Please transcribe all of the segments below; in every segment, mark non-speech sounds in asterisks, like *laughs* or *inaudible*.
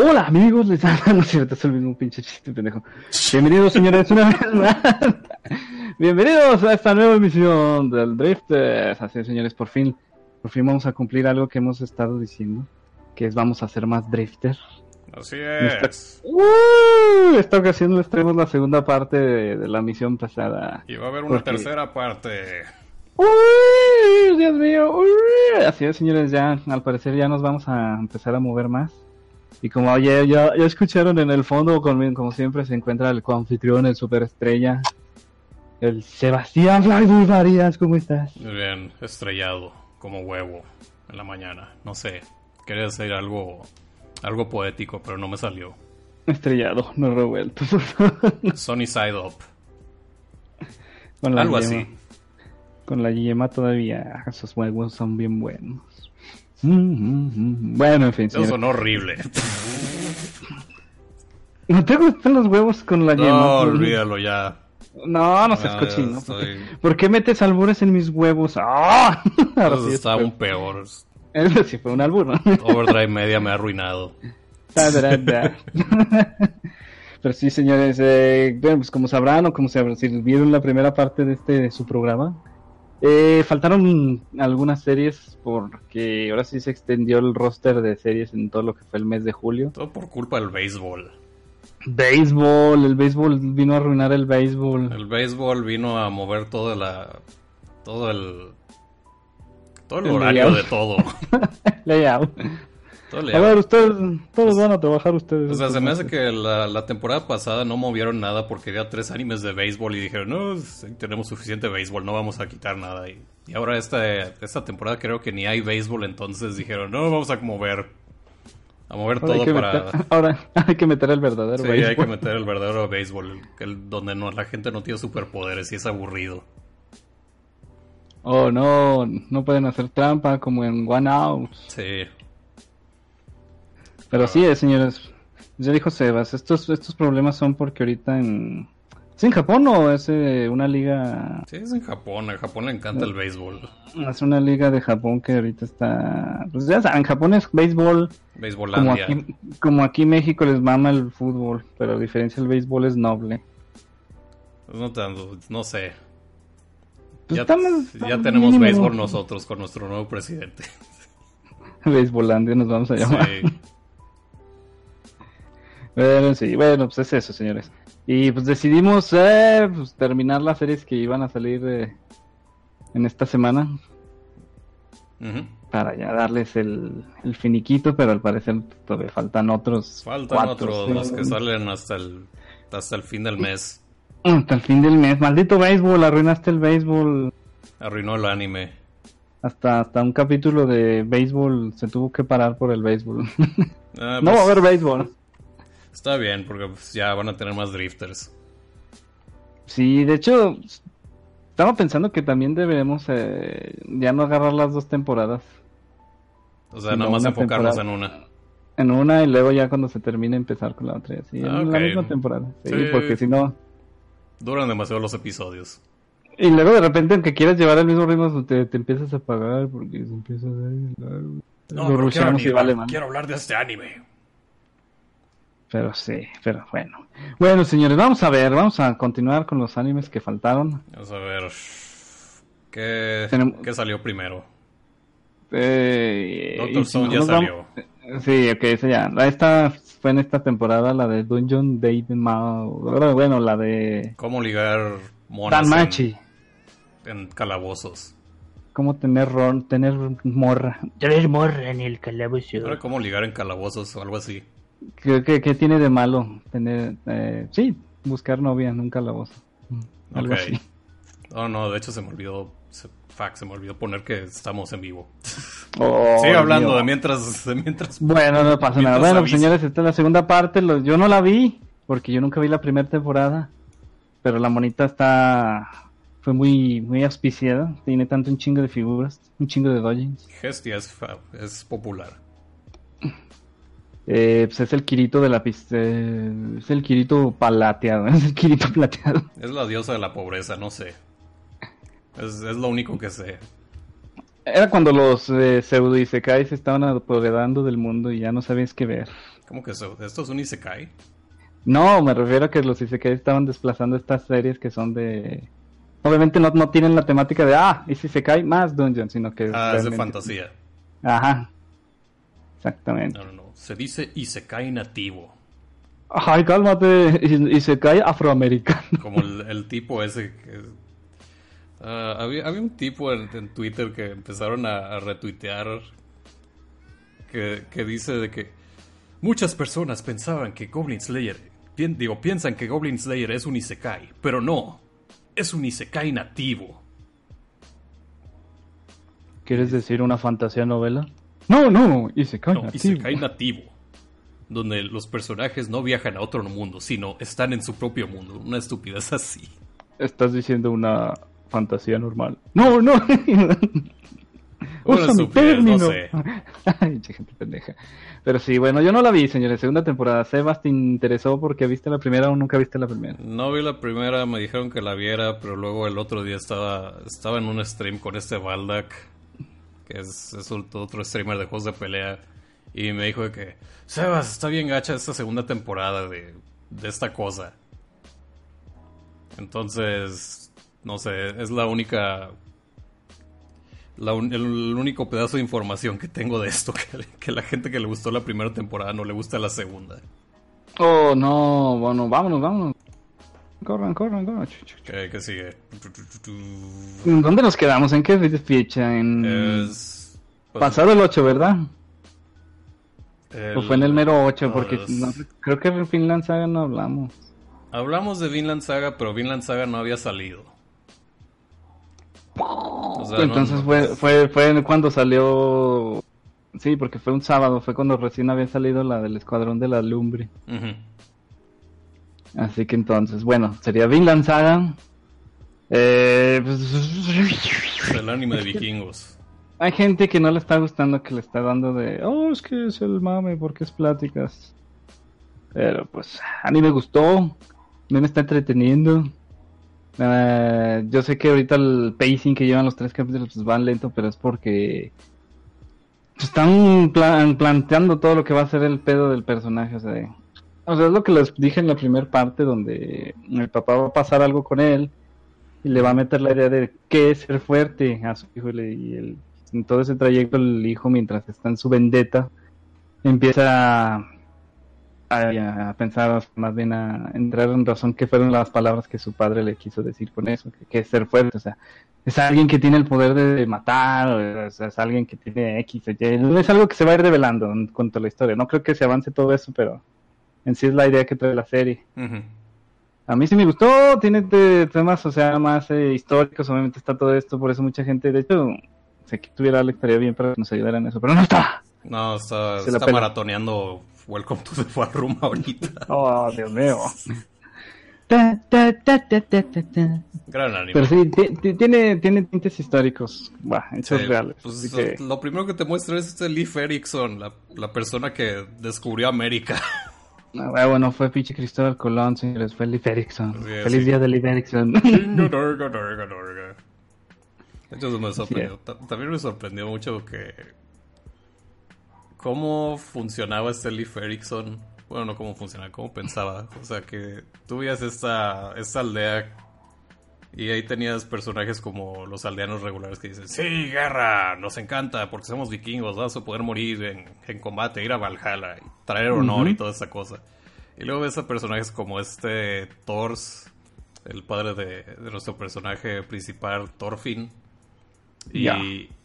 Hola amigos, les habla, *laughs* no es cierto, es el mismo pinche chiste pendejo. Bienvenidos señores una vez más. *laughs* Bienvenidos a esta nueva emisión del Drifters. Así es, señores, por fin, por fin vamos a cumplir algo que hemos estado diciendo, que es vamos a ser más drifter. Así es. ¡Uh! esta ocasión les traemos la segunda parte de, de la misión pasada. Y va a haber una Porque- tercera parte. ¡Uy! Dios mío. ¡Uy! Así es, señores, ya al parecer ya nos vamos a empezar a mover más. Y como ya, ya, ya escucharon en el fondo, como, como siempre, se encuentra el coanfitrión, el superestrella, el Sebastián Flyboy Varías. ¿Cómo estás? Muy bien, estrellado, como huevo, en la mañana. No sé, quería decir algo, algo poético, pero no me salió. Estrellado, no revuelto. *laughs* Sunny side up. Con la Algo yema. así. Con la yema todavía, esos huevos son bien buenos. Mm, mm, mm. Bueno, en fin. Eso señores. sonó horrible. *laughs* ¿No te gustan los huevos con la yema? No, olvídalo ya. No, no seas Ah, cochino. estoy- ¿Por qué metes albures en mis huevos? ¡Ah! *laughs* Ahora Eso sí está fue- aún peor. Eso sí fue un albur, ¿no? *laughs* Overdrive Media me ha arruinado. Pero sí, señores, eh, bueno, pues como sabrán o como se, si vieron la primera parte de este de su programa, eh, faltaron algunas series porque ahora sí se extendió el roster de series en todo lo que fue el mes de julio. Todo por culpa del béisbol. Béisbol, el béisbol vino a arruinar el béisbol. El béisbol vino a mover toda la. todo el. todo el, El horario layout. de todo. *laughs* Layout. Todo A ver, ustedes, todos van a trabajar ustedes. O sea, se me hace que la, la temporada pasada no movieron nada porque había tres animes de béisbol y dijeron, no, sí, tenemos suficiente béisbol, no vamos a quitar nada. Y, y ahora esta, esta temporada creo que ni hay béisbol, entonces dijeron, no, vamos a mover. A mover Ahora todo para... meter, *laughs* ahora hay que meter el verdadero Sí, béisbol. hay que meter el verdadero béisbol, el- donde no, la gente no tiene superpoderes y es aburrido. Oh, no, no pueden hacer trampa como en One Out. Sí. Pero sí, eh, señores. Ya dijo Sebas, estos, estos problemas son porque ahorita en... ¿Es en Japón o es eh, una liga... Sí, es en Japón, a Japón le encanta el béisbol. Es una liga de Japón que ahorita está... Pues ya saben, Japón es béisbol, como aquí, como aquí México les mama el fútbol, pero a diferencia el béisbol es noble. Pues no, tanto, no sé. Pues ya estamos- ya tenemos béisbol nosotros con nuestro nuevo presidente. *laughs* Béisbolandia nos vamos a llamar. Sí. Bueno, sí, bueno, pues es eso, señores. Y pues decidimos eh, pues, terminar las series que iban a salir eh, en esta semana para ya darles el, el finiquito, pero al parecer todavía faltan otros. Faltan cuatro, otros, sí. los que salen hasta el, hasta el fin del mes. Hasta el fin del mes. Maldito béisbol, arruinaste el béisbol. Arruinó el anime. Hasta, hasta un capítulo de béisbol se tuvo que parar por el béisbol. Ah, *laughs* no pues, va a haber béisbol. Está bien, porque pues, ya van a tener más drifters. Sí, de hecho, estaba pensando que también deberemos eh, ya no agarrar las dos temporadas. O sea, No, nada más enfocarnos temporada. en una. En una y luego ya cuando se termine empezar con la otra. Sí, Ah, en la misma temporada. Sí, Sí. porque si no... Duran demasiado los episodios. Y luego de repente, aunque quieras llevar el mismo ritmo, te, te empiezas a apagar porque se empieza a pero rushamos y vale, quiero hablar de este anime. Pero sí, pero bueno. Bueno, señores, vamos a ver, vamos a continuar con los animes que faltaron. Vamos a ver. ¿Qué, Tenemos- qué salió primero? Eh, Doctor Stone ya salió. vamos- Sí, ok, esa ya. La- Esta fue en esta temporada, la de Dungeon David Mao. Bueno, la de ¿Cómo ligar monas Danmachi. en, en calabozos? ¿Cómo tener ron, tener morra? Tener morra en el calabozo. Ahora, ¿cómo ligar en calabozos o algo así? ¿Qué, qué, qué tiene de malo tener, eh, sí, buscar novia en un calabozo? Mm, Algo así. No, no, de hecho se me olvidó. Se, fuck, se me olvidó poner que estamos en vivo. Oh, *laughs* Sigue hablando Dios. de mientras, de mientras. Bueno, no pasa nada. Bueno, señores, esta es la segunda parte. Lo- yo no la vi, porque yo nunca vi la primera temporada. Pero la monita está. Fue muy, muy auspiciada. Tiene tanto un chingo de figuras, un chingo de dojins. Hestia es, es popular. Eh, pues es el Kirito de la pista. es el Kirito palateado. *laughs* Es el Kirito plateado. Es la diosa de la pobreza, no sé. Es, es lo único que sé. Era cuando los eh, pseudo se estaban apoderando del mundo y ya no sabías qué ver. ¿Cómo que eso? ¿Esto es un Isekai? No, me refiero a que los isekais estaban desplazando estas series que son de... Obviamente no, no tienen la temática de, ah, se cae más dungeon, sino que... Ah, es de fantasía. Ajá. Exactamente. No, no, no. Se dice Isekai nativo. Ay, cálmate. Y, y se cae afroamericano. *laughs* Como el, el tipo ese que... Ah, había, había un tipo en, en Twitter que empezaron a, a retuitear que, que dice de que muchas personas pensaban que Goblin Slayer, digo, piensan que Goblin Slayer es un Isekai, pero no, es un Isekai nativo. ¿Quieres decir una fantasía novela? No, no, y se cae. No, Isekai nativo. Donde los personajes no viajan a otro mundo, sino están en su propio mundo. Una estupidez así. Estás diciendo una fantasía normal. No, no. Una Usa mi estupidez, no término. sé. *laughs* Ay, che, gente pendeja. Pero sí, bueno, yo no la vi, señores. Segunda temporada. Sebas, ¿te interesó porque viste la primera o nunca viste la primera? No vi la primera, me dijeron que la viera, pero luego el otro día estaba, estaba en un stream con este Baldak, que es, otro streamer de juegos de pelea, y me dijo que, Sebas, está bien gacha esta segunda temporada de, de esta cosa. Entonces, no sé, es la única... el único pedazo de información que tengo de esto, *laughs* que, que la gente que le gustó la primera temporada no le gusta la segunda. Oh, no. Bueno, vámonos, vámonos. Corran, corran, corran. ¿Qué, qué sigue? ¿Dónde nos quedamos? ¿En qué fecha? En... Es... pues, Pasado el 8, ¿verdad? el- O fue en el mero 8, porque no- creo que en Finland Saga no hablamos. Hablamos de Vinland Saga, pero Vinland Saga no había salido. O sea, no- Entonces no- fue, fue, fue cuando salió... Sí, porque fue un sábado, fue cuando recién había salido la del Escuadrón de la Lumbre. Ujú. Así que entonces, bueno, sería Vinland Saga. Eh, pues, Es el anime de vikingos. hay gente que no le está gustando, que le está dando de, oh, es que es el mame, porque es pláticas. Pero pues, a mí me gustó, a mí me está entreteniendo. Eh, yo sé que ahorita el pacing que llevan los tres capítulos pues van lento, pero es porque están plan- planteando todo lo que va a ser el pedo del personaje. O sea, o sea, es lo que les dije en la primera parte, donde el papá va a pasar algo con él y le va a meter la idea de qué es ser fuerte a su hijo. Y, el- en todo ese trayecto, el hijo, mientras está en su vendetta, empieza a, pensar, más bien a entrar en razón qué fueron las palabras que su padre le quiso decir con eso, que, que es ser fuerte. O sea, es alguien que tiene el poder de matar, o sea, es alguien que tiene X Y. Es algo que se va a ir revelando en cuanto a la historia. No creo que se avance todo eso, pero en sí es la idea que trae la serie. A mí sí me gustó, tiene te- temas, o sea, más eh, históricos, obviamente está todo esto, por eso mucha gente, de hecho, sé que tuviera Alex estaría bien para que nos ayudara en eso, pero no está. No, está, Se está maratoneando Welcome to the War Room ahorita. *laughs* Oh, Dios mío. *laughs* Ta. Gran anime. Pero sí, ti- ti- tiene, tiene tintes históricos, bah, hechos Sí, reales. pues, que- Lo primero que te muestra es este Leif Erikson, la, la persona que descubrió América. *laughs* Ah, bueno, fue pinche Cristóbal Colón, señores, fue Leif Erikson. Sí, Feliz sí. día de. De hecho, eso me sorprendió. Ta- También me sorprendió mucho que. cómo funcionaba este Leif Erikson. Bueno, no cómo funcionaba, cómo pensaba. O sea, que tú veías esta, esta aldea y ahí tenías personajes como los aldeanos regulares que dicen: Sí, guerra, nos encanta porque somos vikingos, vamos a poder morir en, en combate, ir a Valhalla y traer honor y toda esa cosa. Y luego ves a personajes como este Thors, el padre de, de nuestro personaje principal, Thorfinn. Y,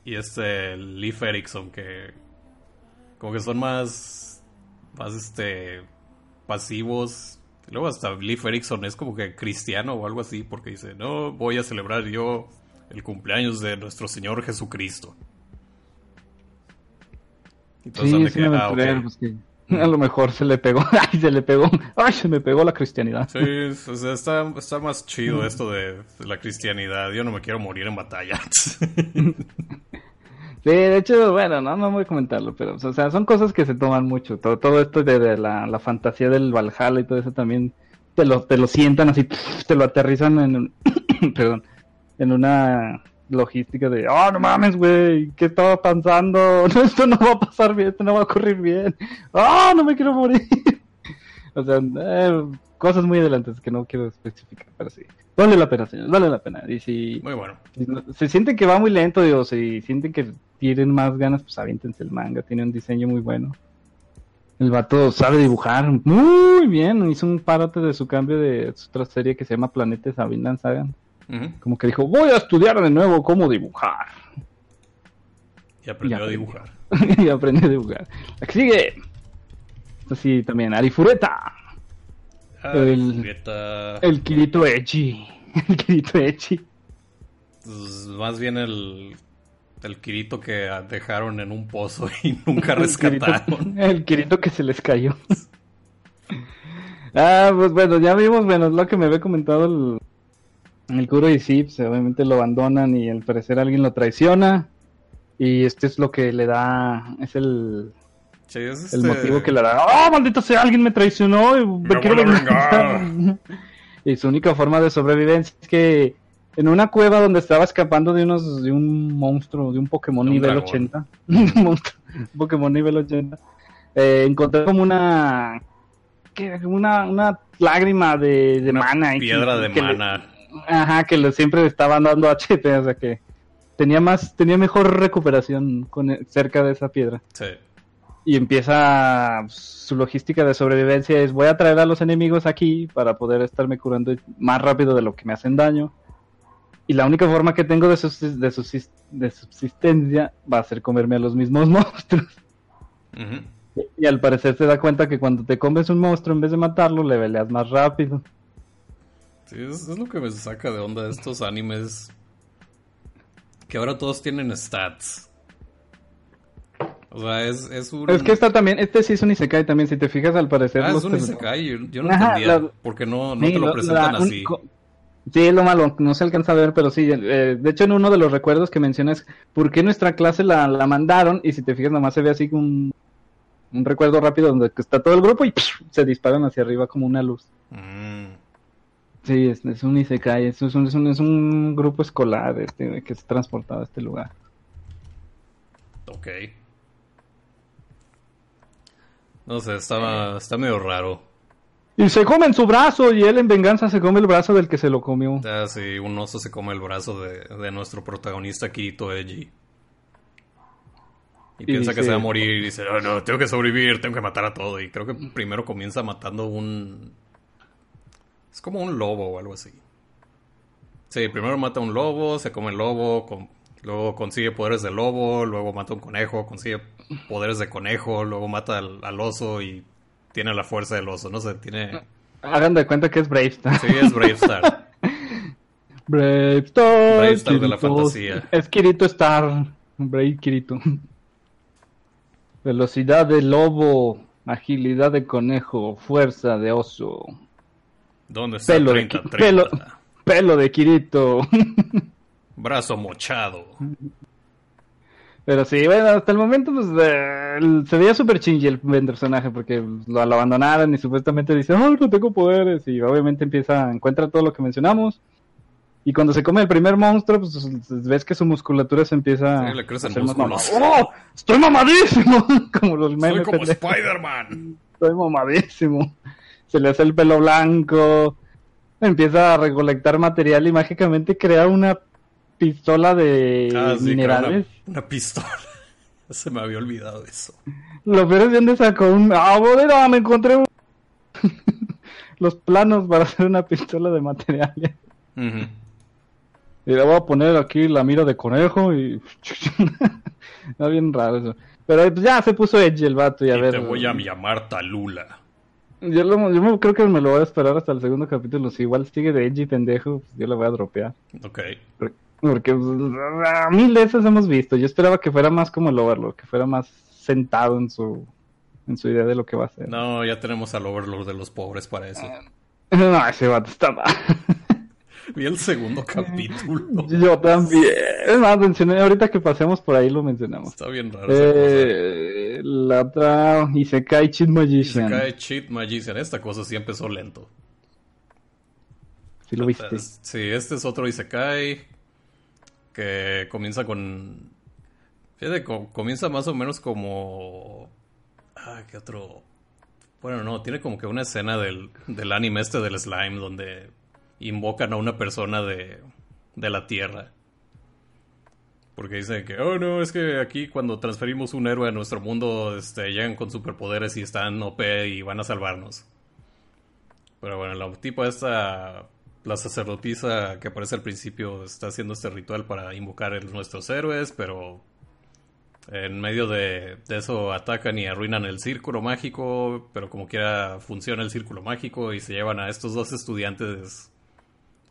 y este Leif Erikson, que como que son más, más este, pasivos. Luego hasta Leif Erikson es como que cristiano o algo así, porque dice, no, voy a celebrar yo el cumpleaños de nuestro Señor Jesucristo. Todos Sí, que, "Ah, ok". pues que a lo mejor se le pegó, *laughs* ay, se le pegó, ay, se me pegó la cristianidad. Sí, o sea, está, está más chido esto de la cristianidad. Yo no me quiero morir en batalla. *laughs* Sí, de hecho, bueno, no, no voy a comentarlo, pero, o sea, son cosas que se toman mucho. Todo, todo esto de, la, la fantasía del Valhalla y todo eso también te lo, te lo sientan así, *clears throat* te lo aterrizan en un, *clears throat* perdón, en una logística de, oh, no mames, güey, ¿qué estaba pensando? *laughs* No, esto no va a pasar bien, esto no va a ocurrir bien. Oh, no me quiero morir. *laughs* o sea, eh, cosas muy adelantes que no quiero especificar, pero sí. Vale la pena, señores, vale la pena. Y si, Muy bueno. si se sienten que va muy lento, digo, si sienten que tienen más ganas, pues aviéntense el manga, tiene un diseño muy bueno. El vato sabe dibujar muy bien, hizo un parote de su cambio de su otra serie que se llama Planetes a Vinland. Como que dijo, voy a estudiar de nuevo cómo dibujar. Y aprendió a dibujar. *laughs* y aprendí a dibujar. La que sigue. Esto sí, también, Arifureta. Ah, El- El Kirito Echi. *laughs* El Kirito Echi. pues, más bien el, el Kirito que dejaron en un pozo y *laughs* nunca El rescataron. Kirito, *laughs* el Kirito que se les cayó. ah, pues bueno, ya vimos, bueno, es lo que me había comentado el, el Kuro y sí, pues, obviamente lo abandonan y al parecer alguien lo traiciona. Y este es lo que le da, es el, Sí, es el este- motivo que le da. ¡Oh, maldito sea! Alguien me traicionó y me Me quiero vengar". *laughs* Y su única forma de sobrevivencia es que en una cueva donde estaba escapando de unos de un monstruo, de un Pokémon De un nivel dragón. 80, *laughs* un Pokémon nivel 80, eh, encontré como una ¿qué? una una lágrima de, de Una mana que- piedra de que le- mana. ajá, que le- siempre le estaban dando HP, o sea que tenía más tenía mejor recuperación con cerca de esa piedra Sí. Y empieza su logística de sobrevivencia es voy a traer a los enemigos aquí para poder estarme curando más rápido de lo que me hacen daño y la única forma que tengo de, de, subsis- de subsistencia va a ser comerme a los mismos *laughs* monstruos y al parecer se da cuenta que cuando te comes un monstruo en vez de matarlo le peleas más rápido Sí, es, es lo que me saca de onda de estos animes. Que ahora todos tienen stats. O sea, es, es un... es que esta también este sí es un isekai también si te fijas al parecer Ah, es un isekai. Yo, yo no Ajá, entendía. la- Porque no, no Sí, te lo lo- presentan la- así. Sí, es lo malo, no se alcanza a ver, pero sí. eh, de hecho, en uno de los recuerdos que mencionas, ¿por qué nuestra clase la, la mandaron? Y si te fijas, nomás se ve así un, un recuerdo rápido donde está todo el grupo y se disparan hacia arriba como una luz. Mm, Sí, es, es un Isekai, es, un, es un- es un grupo escolar este, que es transportado a este lugar. ok. No sé, estaba, está medio raro. Y se comen su brazo, y él en venganza se come el brazo del que se lo comió. Ya, si un oso se come el brazo de, de nuestro protagonista Kirito Eiji. Y, Y piensa que se va a morir y dice, "Oh, no, tengo que sobrevivir, tengo que matar a todo. Y creo que primero comienza matando un... Es como un lobo o algo así. Sí, primero mata un lobo, se come el lobo, con- luego consigue poderes de lobo, luego mata un conejo, consigue poderes de conejo, luego mata al, al oso y tiene la fuerza del oso. No sé, tiene... Hagan de cuenta que es Brave Star. Sí, es Brave Star. *laughs* Brave Star. Brave Star de la fantasía. Es Kirito Star. Brave Kirito. Velocidad de lobo. Agilidad de conejo. Fuerza de oso. ¿Dónde está Pelo de, 30, Ki- 30? pelo, pelo de Kirito. *laughs* Brazo mochado. Pero sí, bueno, hasta el momento pues eh, se veía súper chingy el, el personaje porque lo, lo abandonaron y supuestamente dice, oh, no tengo poderes y obviamente empieza, encuentra todo lo que mencionamos y cuando se come el primer monstruo pues ves que su musculatura se empieza Sí, le crecen a músculos. ¡Oh! ¡Estoy mamadísimo! *laughs* como los Soy memes. como pendejos. Spider-Man. Estoy mamadísimo. Se le hace el pelo blanco. Empieza a recolectar material y mágicamente crea una pistola de Ah, sí, minerales. Una, una pistola. *laughs* Se me había olvidado eso. Lo peor es de dónde sacó un... ¡Ah, bodega! Me encontré un... *laughs* los planos para hacer una pistola de materiales. Ujú. Y le voy a poner aquí la mira de conejo y... *laughs* Está bien raro eso. Pero pues, ya se puso Edge el vato y a Y ver... te voy a llamar Talula. Yo, lo- yo creo que me lo voy a esperar hasta el segundo capítulo. Si igual sigue de Edge y pendejo, pues yo lo voy a dropear. Ok. Porque a mil veces hemos visto. Yo esperaba que fuera más como el Overlord, que fuera más sentado en su en su idea de lo que va a hacer. No, ya tenemos al Overlord de los pobres para eso. No, ese vato está mal. *laughs* Vi el segundo capítulo. Yo también. Es más, mencioné, ahorita que pasemos por ahí lo mencionamos. Está bien raro. Eh, la otra, Isekai Cheat Magician. cae Cheat Magician. Esta cosa sí empezó lento. Si lo viste. Sí, este es otro Isekai. Que comienza con... Fíjate, co- comienza más o menos como... Ah, ¿qué otro? Bueno, no, tiene como que una escena del, del anime este del slime donde invocan a una persona de, de la Tierra. Porque dicen que, oh no, es que aquí cuando transferimos un héroe a nuestro mundo, este, llegan con superpoderes y están OP y van a salvarnos. Pero bueno, la tipo esta, la sacerdotisa que aparece al principio, está haciendo este ritual para invocar a nuestros héroes, pero en medio de, de eso atacan y arruinan el círculo mágico, pero como quiera funciona el círculo mágico y se llevan a estos dos estudiantes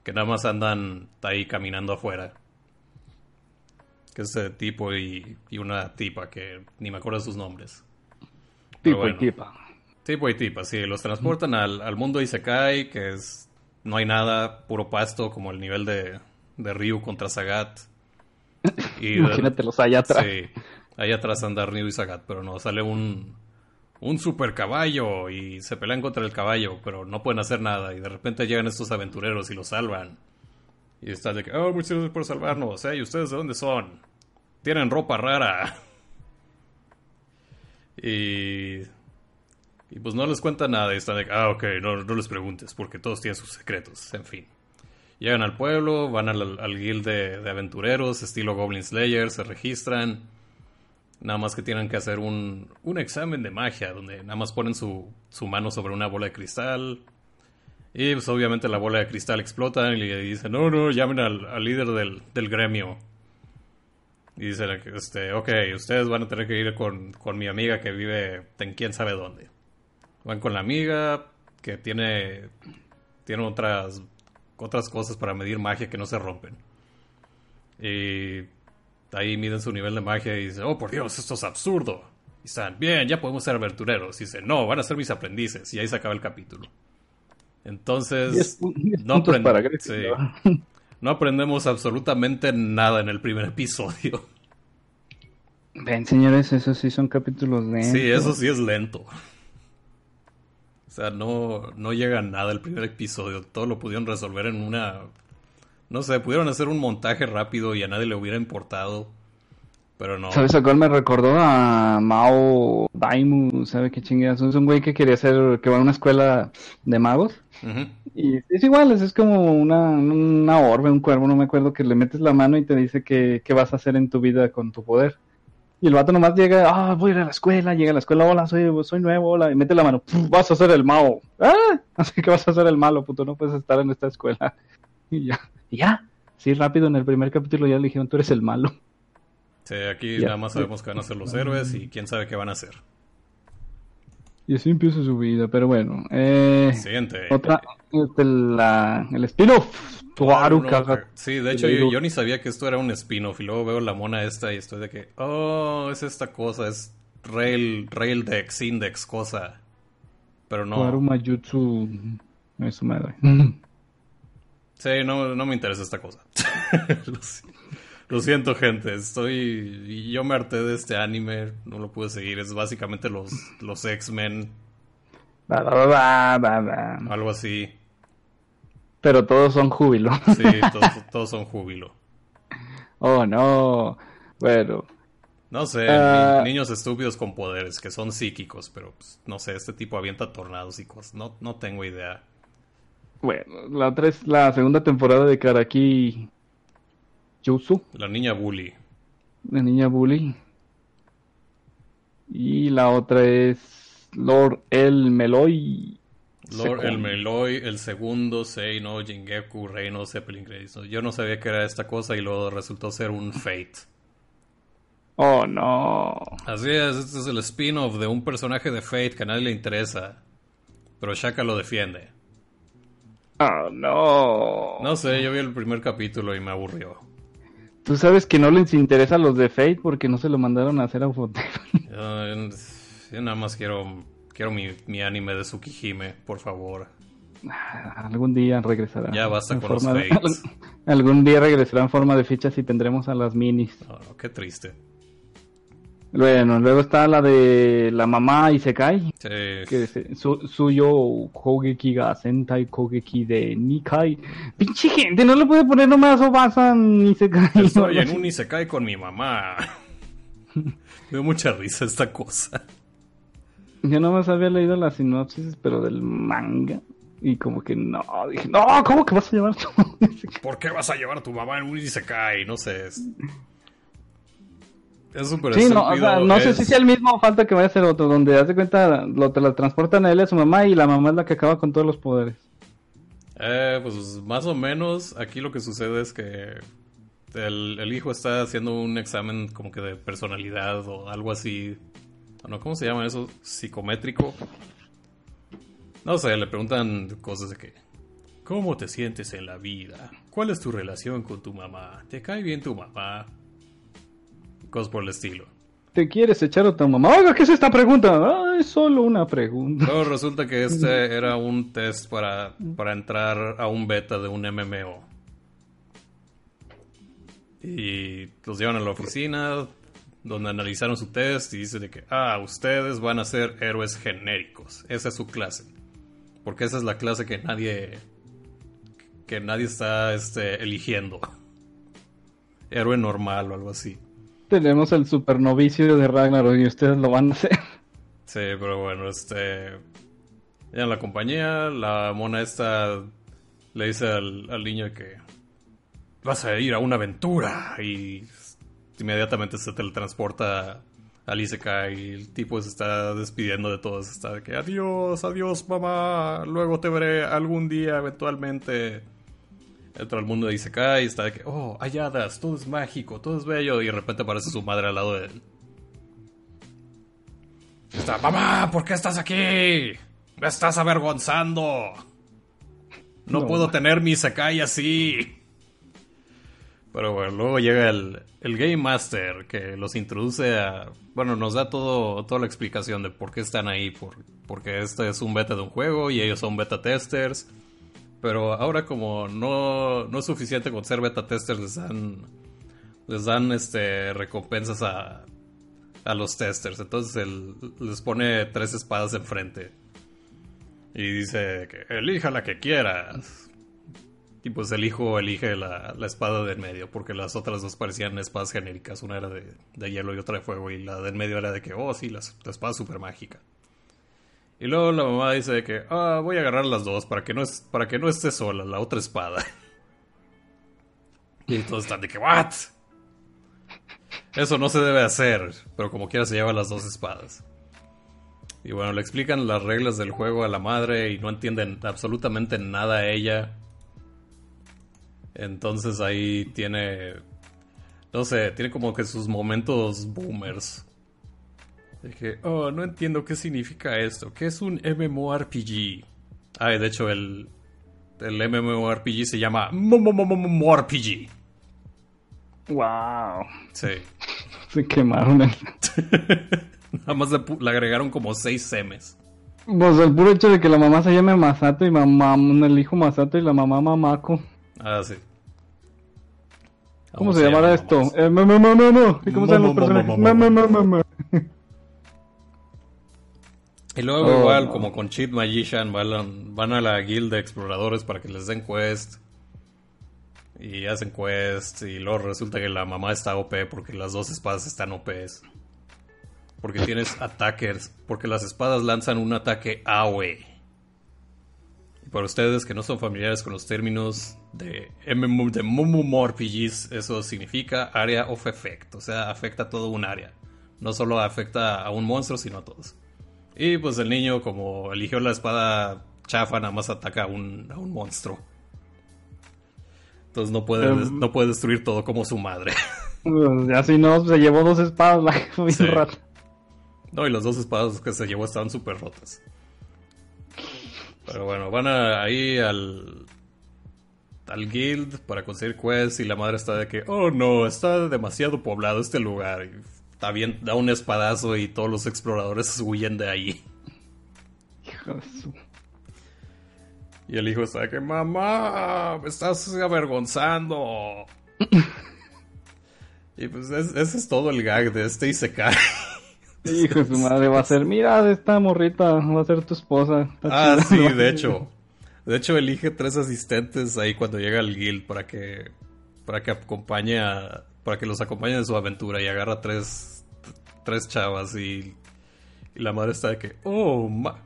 que nada más andan ahí caminando afuera. Que es ese tipo y, y una tipa que ni me acuerdo sus nombres. Tipo bueno. y tipa. Tipo y tipa, sí, los transportan al, al mundo Isekai, que es. No hay nada, puro pasto, como el nivel de, de Ryu contra Sagat. Y Imagínatelos allá atrás. Sí, ahí atrás anda Ryu y Sagat, pero no, sale un. Un super caballo y se pelean contra el caballo, pero no pueden hacer nada. Y de repente llegan estos aventureros y los salvan. Y están de que, oh, muchas gracias por salvarnos. ¿eh? ¿Y ustedes de dónde son? Tienen ropa rara. *laughs* Y y pues no les cuenta nada y están de, ah, ok, no, no les preguntes porque todos tienen sus secretos, en fin. Llegan al pueblo, van al, al guild de, de aventureros, estilo Goblin Slayer, se registran. Nada más que tienen que hacer un, un examen de magia, donde nada más ponen su, su mano sobre una bola de cristal. Y pues obviamente la bola de cristal explota y le dicen, no, no, llamen al, líder del, del gremio. Y dicen, este, ok, ustedes van a tener que ir con, con mi amiga que vive en quién sabe dónde. Van con la amiga que tiene, tiene otras, otras cosas para medir magia que no se rompen. Y ahí miden su nivel de magia y dicen, oh por Dios, esto es absurdo. Y están, bien, ya podemos ser aventureros. Y dicen, no, van a ser mis aprendices. Y ahí se acaba el capítulo. Entonces, Diez pu- diez no, puntos aprend- para Gryffindor. sí. no aprendemos absolutamente nada en el primer *laughs* episodio. Ven, señores, esos sí son capítulos de... Sí, eso sí es lento. O sea, no, no llega a nada el primer episodio. Todo lo pudieron resolver en una... No sé, pudieron hacer un montaje rápido y a nadie le hubiera importado. Pero no. ¿Sabes a cuál me recordó? A Mao Daimu, ¿sabe qué chingadas? Es un güey que quería hacer, que va a una escuela de magos. Y es igual, es, es como una, una orbe, un cuervo, no me acuerdo, que le metes la mano y te dice que, qué vas a hacer en tu vida con tu poder. Y el vato nomás llega, ah, voy a ir a la escuela, llega a la escuela, hola, soy, soy nuevo, hola, y mete la mano, "Puf, vas a ser el Mao. Ah, *laughs* así que vas a ser el malo, puto, no puedes estar en esta escuela. *laughs* Y ya, y ya, sí, rápido, en el primer capítulo ya le dijeron, tú eres el malo. Sí, aquí Ya. nada más sabemos que van a ser los héroes y quién sabe qué van a hacer. Y así empieza su vida, pero bueno. Eh, Siguiente. otra, la, el spin-off. Tuaru No, Kaga- Sí, de hecho yo, yo ni sabía que esto era un spin-off y luego veo la mona esta y estoy de que, oh, es esta cosa, es Rail, Raildex, Index, cosa. Pero no. Tuaru Mayutsu. Eso madre. Sí, no, no me interesa esta cosa. *laughs* lo, si- lo siento, gente. Estoy. Yo me harté de este anime. No lo pude seguir. Es básicamente los, los X-Men. Algo así. Pero todos son júbilo. Sí, *laughs* todos, todos son júbilo. oh, no. Bueno, No sé, Ah. ni- niños estúpidos con poderes que son psíquicos, pero pues, no sé, este tipo avienta tornados y cosas. No, no tengo idea. bueno, la otra es la segunda temporada de Karaki La niña bully. la niña bully. Y la otra es Lord El Meloy. Lord, el. Meloy, el segundo, Seino, Jingeku, Reino, Zeppelin Grace. Yo no sabía que era esta cosa y luego resultó ser un Fate. Oh, no. Así es, este es el spin-off de un personaje de Fate que a nadie le interesa. Pero Shaka lo defiende. Oh, no. No sé, yo vi el primer capítulo y me aburrió. Tú sabes que no les interesa a los de Fate porque no se lo mandaron a hacer a Ufotep. Yo, yo nada más quiero, quiero mi, mi anime de Tsukihime, por favor. Algún día regresará. Ya basta con los forma de- Fates. *laughs* Algún día regresará en forma de fichas y tendremos a las minis. No, qué triste. Bueno, luego está la de la mamá Isekai, Sí. que es eh, su, suyo Kogeki ga Sentai Kogeki de Nikai. Pinche gente, no le puede poner nomás Obasan Isekai. Estoy en un Isekai con mi mamá. *laughs* Me dio mucha risa esta cosa. Yo nomás había leído la sinopsis, pero del manga. Y como que no, dije, no, ¿cómo que vas a llevar tu Isekai? *laughs* ¿Por qué vas a llevar a tu mamá en un Isekai? No sé. Es súper Sí, no, o sea, no sé si sea el mismo falta que vaya a ser otro, donde hace cuenta, lo te la transportan a él y a su mamá y la mamá es la que acaba con todos los poderes. Eh, pues más o menos aquí lo que sucede es que el, el hijo está haciendo un examen como que de personalidad o algo así. ¿O no? ¿Cómo se llama eso? Psicométrico. No sé, le preguntan cosas de que... ¿Cómo te sientes en la vida? ¿Cuál es tu relación con tu mamá? ¿Te cae bien tu mamá? Cosas por el estilo. ¿Te quieres echar a tu mamá? Oiga, ¿qué es esta pregunta? Ah, es solo una pregunta. Resulta que este *laughs* era un test para, para entrar a un beta de un MMO. Y los llevan a la oficina donde analizaron su test y dice de que, ah, ustedes van a ser héroes genéricos. Esa es su clase. Porque esa es la clase que nadie que nadie está este, eligiendo. Héroe normal o algo así. Tenemos el supernovicio de Ragnarok y ustedes lo van a hacer. Sí, pero bueno, este. Ya en la compañía, la mona esta le dice al, niño que vas a ir a una aventura y inmediatamente se teletransporta al Isekai y el tipo se está despidiendo de todos. Está de que adiós, adiós mamá, luego te veré algún día eventualmente. Entra al mundo de Isekai y está de que, oh, hay hadas, todo es mágico, todo es bello y de repente aparece su madre al lado de él. Está, mamá, ¿por qué estás aquí? Me estás avergonzando. No, No. puedo tener mi Sakai así. Pero bueno, luego llega el, el Game Master que los introduce a... Bueno, nos da todo, toda la explicación de por qué están ahí. Por, porque este es un beta de un juego y ellos son beta testers. Pero ahora como no, no es suficiente con ser beta testers, les dan, les dan este, recompensas a, a los testers. Entonces él les pone tres espadas enfrente. Y dice elija la que quieras. Y pues el hijo elige la, la espada de en medio, porque las otras dos parecían espadas genéricas. Una era de, de hielo y otra de fuego. Y la de en medio era de que, oh, sí, la, la espada super mágica. Y luego la mamá dice de que, ah, voy a agarrar las dos para que no, es, para que no esté sola, la otra espada. *laughs* Y todos están de que, ¿what? Eso no se debe hacer, pero como quiera se lleva las dos espadas. Y bueno, le explican las reglas del juego a la madre y no entienden absolutamente nada a ella. Entonces ahí tiene, no sé, tiene como que sus momentos boomers. Que, oh, no entiendo qué significa esto. ¿Qué es un MMORPG? Ah, de hecho el, el MMORPG se llama MMORPG. Wow. Sí. Se quemaron el... *laughs* Nada más le, agregaron como seis M's. Pues el puro hecho de que la mamá se llame Masato y mamá, el hijo Masato y la mamá Mamako. Ah, sí. ¿Cómo se llamará esto? Eh, no, no, no, no, no. ¿Y cómo se llaman los personajes? Y luego Oh, igual, no. como con Cheat Magician, van, van a la guilda de exploradores para que les den quest. Y hacen quest. Y luego resulta que la mamá está OP porque las dos espadas están OPs. Porque tienes attackers. Porque las espadas lanzan un ataque AOE. Y para ustedes que no son familiares con los términos de, MMO, de MMORPGs, eso significa Area of Effect. O sea, afecta a todo un área. No solo afecta a un monstruo, sino a todos. Y pues el niño, como eligió la espada chafa, nada más ataca a un, a un monstruo. Entonces no puede, Em. no puede destruir todo como su madre. *laughs* Ya si no, se llevó dos espadas *laughs* la Sí. rata. No, y las dos espadas que se llevó estaban súper rotas. Pero bueno, van a- ahí al, al guild para conseguir quests y la madre está de que, oh no, está demasiado poblado este lugar. Y bien, da un espadazo y todos los exploradores *laughs* huyen de ahí. Hijo de su- Y el hijo está que, mamá, me estás avergonzando. *laughs* Y pues es- ese es todo el gag de este Isekai. Hijo de su madre, va a ser, mira, esta morrita va a ser tu esposa. Ah, sí, de hecho. De hecho, elige tres asistentes ahí cuando llega al guild para que para que acompañe a, para que los acompañe en su aventura y agarra tres tres chavas y, y la madre está de que, "Oh, Ma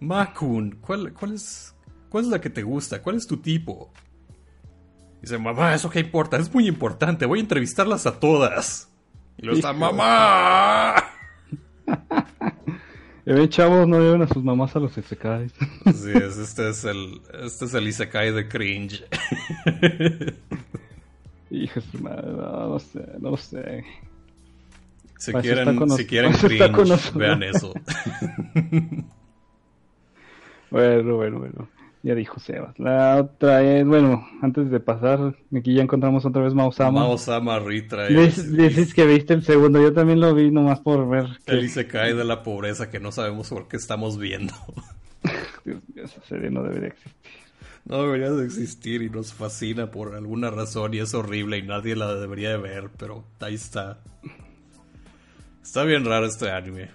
Makun, ¿cuál cuál es cuál es la que te gusta? ¿Cuál es tu tipo?" Dice, "Mamá, eso qué importa, es muy importante, voy a entrevistarlas a todas." Y luego está. "Mamá." *laughs* Y ven, chavos, no lleven a sus mamás a los isekais. *laughs* Así es, este es el este es el Isekai de cringe. Hijo de madre, no, no sé, no lo sé. Si quieren, con si quieren cringe, con vean eso. *laughs* Bueno, bueno, bueno. Ya dijo Sebas. La otra es, bueno, antes de pasar, aquí ya encontramos otra vez Mausama. Mao Sama retrae Dices, dices que viste el segundo, yo también lo vi nomás por ver que el Isekai de la pobreza que no sabemos por qué estamos viendo. *laughs* Dios mío, esa serie no debería existir. No debería de existir y nos fascina por alguna razón y es horrible y nadie la debería de ver, pero ahí está. Está bien raro este anime.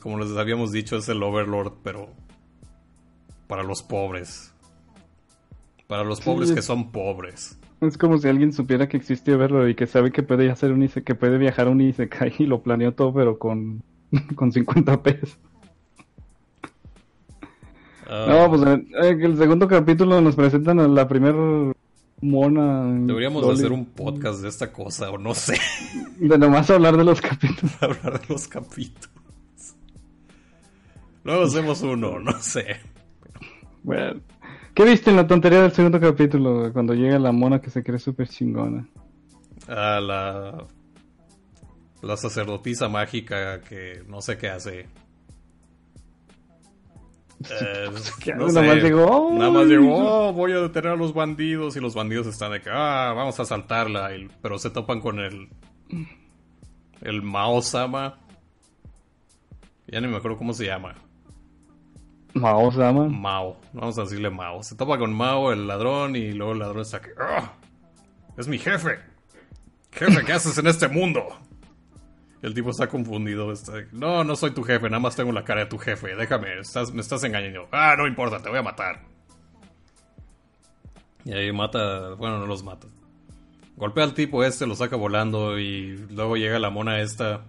Como les habíamos dicho, es el Overlord, pero para los pobres. Para los Sí, pobres es- que son pobres. Es como si alguien supiera que existe verlo y que sabe que puede hacer un que puede viajar a un Isekai y lo planeó todo, pero con, *laughs* con 50 pesos. Ah, No, pues eh, eh, el segundo capítulo nos presentan a la primer mona. Deberíamos hacer un podcast de esta cosa, o no sé, *laughs* De nomás hablar de los capítulos. *laughs* hablar de los capítulos. Luego hacemos uno, no sé. Bueno. ¿Qué viste en la tontería del segundo capítulo? Cuando llega la mona que se cree súper chingona. A la. La sacerdotisa mágica que no sé qué hace. Eh, *laughs* ¿Qué no Nada más llegó, Nada más llegó, "Oh, voy a detener a los bandidos. Y los bandidos están de que, ah, vamos a asaltarla. y- pero se topan con el. El Mao Sama. Ya ni me acuerdo cómo se llama. Mao Sama. Mao. Vamos a decirle Mao. Se topa con Mao, el ladrón, y luego el ladrón está que. "Ah, ¡Es mi jefe! Jefe, ¿qué haces en este mundo? El tipo está confundido. Está no, no soy tu jefe, nada más tengo la cara de tu jefe. Déjame, me estás engañando. Ah, no importa, te voy a matar. Y ahí mata. Bueno, no los mata. Golpea al tipo este, lo saca volando y luego llega la mona esta.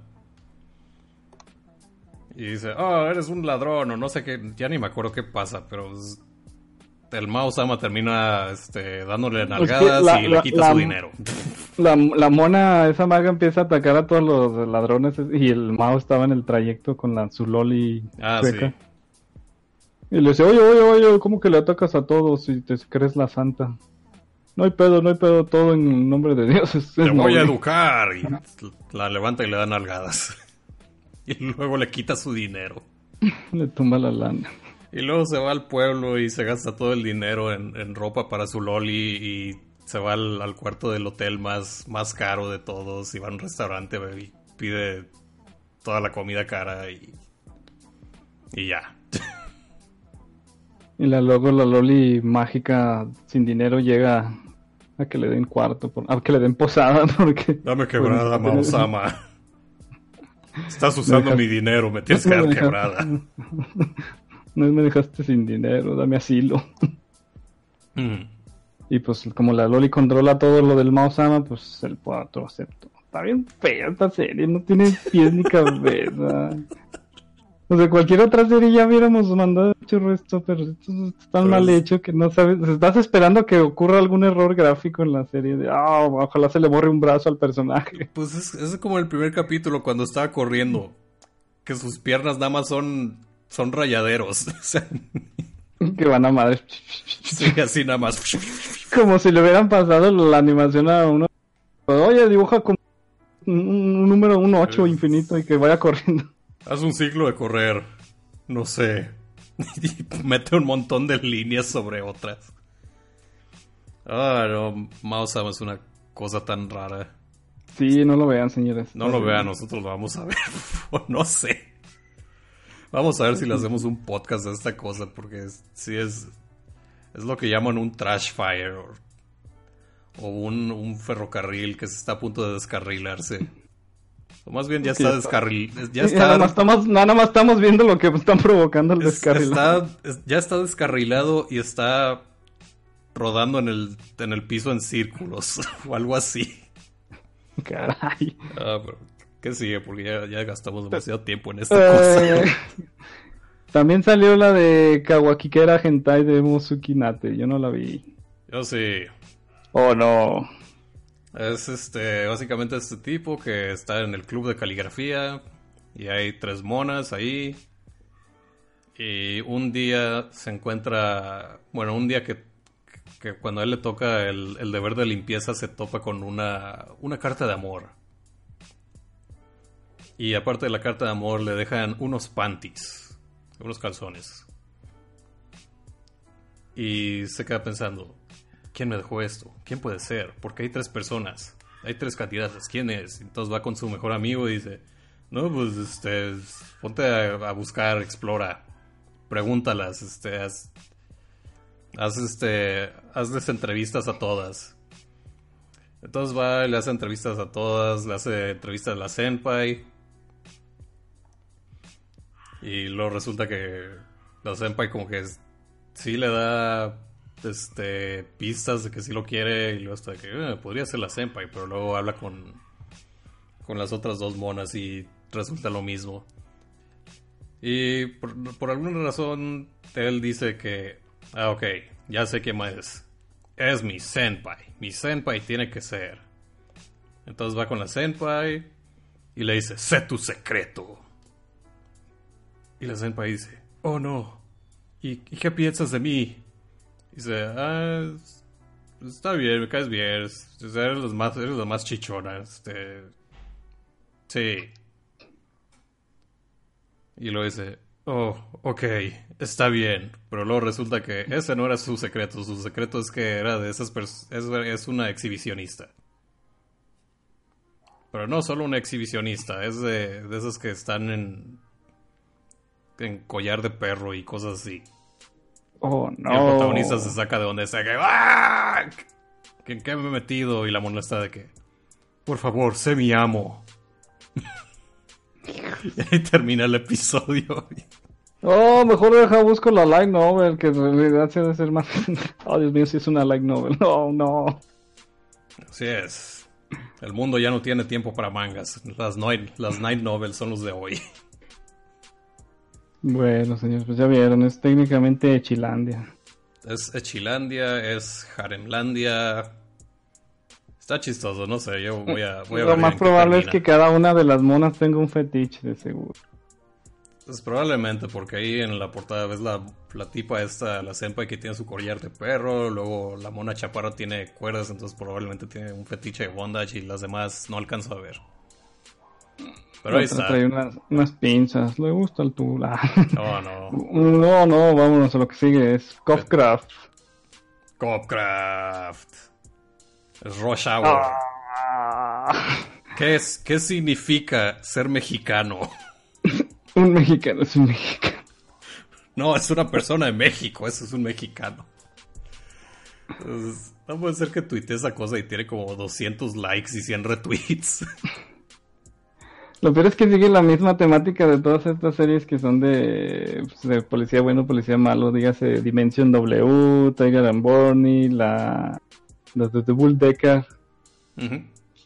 Y dice, oh, eres un ladrón o no sé qué. Ya ni me acuerdo qué pasa, pero el Mao Sama termina este, dándole nalgadas la- y la- le quita la- su dinero. *laughs* La, mona, esa maga empieza a atacar a todos los ladrones y el Mao estaba en el trayecto con la, su loli Ah, sí. Y le dice, oye, oye, oye, ¿cómo que le atacas a todos si te crees la santa? No hay pedo, no hay pedo, todo en nombre de Dios. *laughs* es- Te es voy a noble". educar. Y la levanta y le da nalgadas. *laughs* Y luego le quita su dinero. Le tumba la lana. Y luego se va al pueblo y se gasta todo el dinero en, en ropa para su loli y se va al, al cuarto del hotel más, más caro de todos y va a un restaurante y pide toda la comida cara y, y ya. Y la, luego la loli mágica sin dinero llega a que le den cuarto, por- a que le den posada, *laughs* porque... Dame quebrada, *laughs* Bueno, Mausama. Estás usando mi dinero, me tienes que dar quebrada. *laughs* No me dejaste sin dinero, dame asilo. Mm. Y pues como la Loli controla todo lo del Mao Sama, pues el pato aceptó. Está bien fea esta serie, no tiene pies ni cabeza. O sea, cualquier otra serie ya hubiéramos mandado hecho esto, pero esto es tan mal es- hecho que no sabes. Estás esperando que ocurra algún error gráfico en la serie. De, ah, ojalá se le borre un brazo al personaje. Pues es, es como el primer capítulo cuando estaba corriendo. Que sus piernas nada más son, son rayaderos. *laughs* O sea, que van a madre. sí, así nada más. Como si le hubieran pasado la animación a uno. Oye, dibuja como un, número, un 8 infinito y que vaya corriendo. Haz un ciclo de correr. No sé. *laughs* Y mete un montón de líneas sobre otras. Ah, no. Mausama es una cosa tan rara. Sí, no lo vean, señores. No lo vean, nosotros lo vamos a ver. O *laughs* no sé. Vamos a ver si le hacemos un podcast de esta cosa, porque es- sí es. Es lo que llaman un trash fire. O, o un, un ferrocarril que se está a punto de descarrilarse. O más bien ya está está- descarril... Ya está... *laughs* nada, más estamos, nada más estamos viendo lo que están provocando el es- descarril. está- es- ya está descarrilado y está rodando en el, en el piso en círculos *laughs* o algo así. Caray. Ah, pero, ¿Qué sigue? Porque ya, ya gastamos demasiado tiempo en esta cosa. Eh, *laughs* también salió la de Kawakikera Hentai de Musuki Nate. Yo no la vi. Yo sí. Oh, no. Es este, básicamente este tipo que está en el club de caligrafía y hay tres monas ahí. Y un día se encuentra, bueno, un día que, que cuando a él le toca el, el deber de limpieza se topa con una, una carta de amor. Y aparte de la carta de amor le dejan unos panties, unos calzones. Y se queda pensando, ¿quién me dejó esto? ¿Quién puede ser? Porque hay tres personas, hay tres candidatas, ¿quién es? Entonces va con su mejor amigo y dice, no, pues este, ponte a, buscar, explora, pregúntalas, este, haz, haz este, hazles entrevistas a todas. Entonces va, le hace entrevistas a todas, le hace entrevistas a la senpai. Y luego resulta que la senpai como que sí le da este pistas de que sí lo quiere y luego hasta que "Eh, podría ser la senpai, pero luego habla con con las otras dos monas y resulta lo mismo. Y por, por alguna razón él dice que ah ok, ya sé quién más es. Es mi senpai. Mi senpai tiene que ser. Entonces va con la senpai y le dice, sé tu secreto. Y la senpai dice, oh no, ¿y, y qué piensas de mí? Dice, ah, es- está bien, me caes bien, es- eres los más, más chichona, este, sí. Y luego dice, oh, ok, está bien, pero luego resulta que ese no era su secreto, su secreto es que era de esas personas, es, es una exhibicionista. Pero no solo una exhibicionista, es de, de esas que están en, en collar de perro y cosas así. Oh, Y el no. protagonista se saca de donde sea que ¡Ah! ¿En qué me he metido? Y la mona está de que Por favor, sé mi amo. *laughs* y ahí termina el episodio. Oh, mejor deja busco la light novel, que en realidad se debe ser más. *laughs* Oh, Dios mío, si es una light novel. No, no. Así es. El mundo ya no tiene tiempo para mangas. Las night, las night novels son los de hoy. Bueno, señores, pues ya vieron, es técnicamente Chilandia. Es Echilandia, es Haremlandia. Está chistoso, no sé. Yo voy a, *laughs* voy a Lo más probable es que cada una de las monas tenga un fetiche, de seguro. Pues probablemente, porque ahí en la portada ves la, la tipa esta, la senpai que tiene su collar de perro, luego la mona chaparra tiene cuerdas, entonces probablemente tiene un fetiche de bondage y las demás no alcanzo a ver. Pero ahí está. Trae unas, unas pinzas, le gusta el tula. *laughs* No, no. no, no, vámonos a lo que sigue, es Copcraft. Copcraft. Es Rush Hour. Ah, ¿Qué, es, ¿Qué significa ser mexicano? *laughs* un mexicano es un mexicano. No, es una persona de México, eso es un mexicano. Entonces, no puede ser que tuitee esa cosa y tiene como 200 likes y 100 retweets. *laughs* Lo peor es que sigue la misma temática de todas estas series que son de, pues, de policía bueno, policía malo, dígase Dimension W, Tiger and Borny, la, de The Bull Decker. Ujú.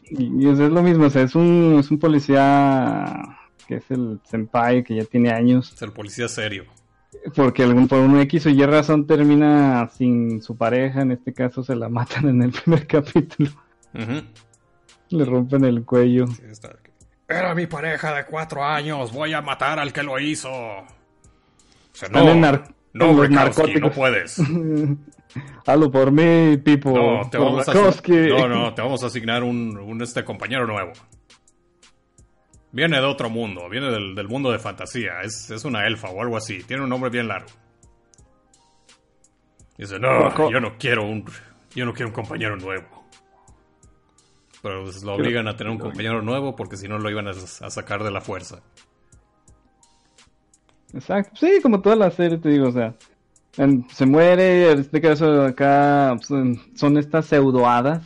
Y, y es, lo mismo, o sea, es un, es un policía que es el senpai que ya tiene años, Es el policía serio. porque algún, por un X o Y razón termina sin su pareja, en este caso se la matan en el *laughs* primer capítulo, Ujú. le rompen el cuello. Sí, está. Era mi pareja de cuatro años, voy a matar al que lo hizo. No, Brekowski, narcóticos. no puedes. *laughs* Halo por mí, Pipo. No, te a, no, no, te vamos a asignar un, un, este compañero nuevo. Viene de otro mundo, viene del, del mundo de fantasía. Es, es una elfa o algo así. Tiene un nombre bien largo. Dice, no, yo no quiero un. Yo no quiero un compañero nuevo. Pero pues, lo obligan a tener un compañero nuevo porque si no lo iban a, a sacar de la fuerza. Exacto. Sí, como toda la serie, te digo, o sea. en- se muere, en este caso acá pues, son estas pseudohadas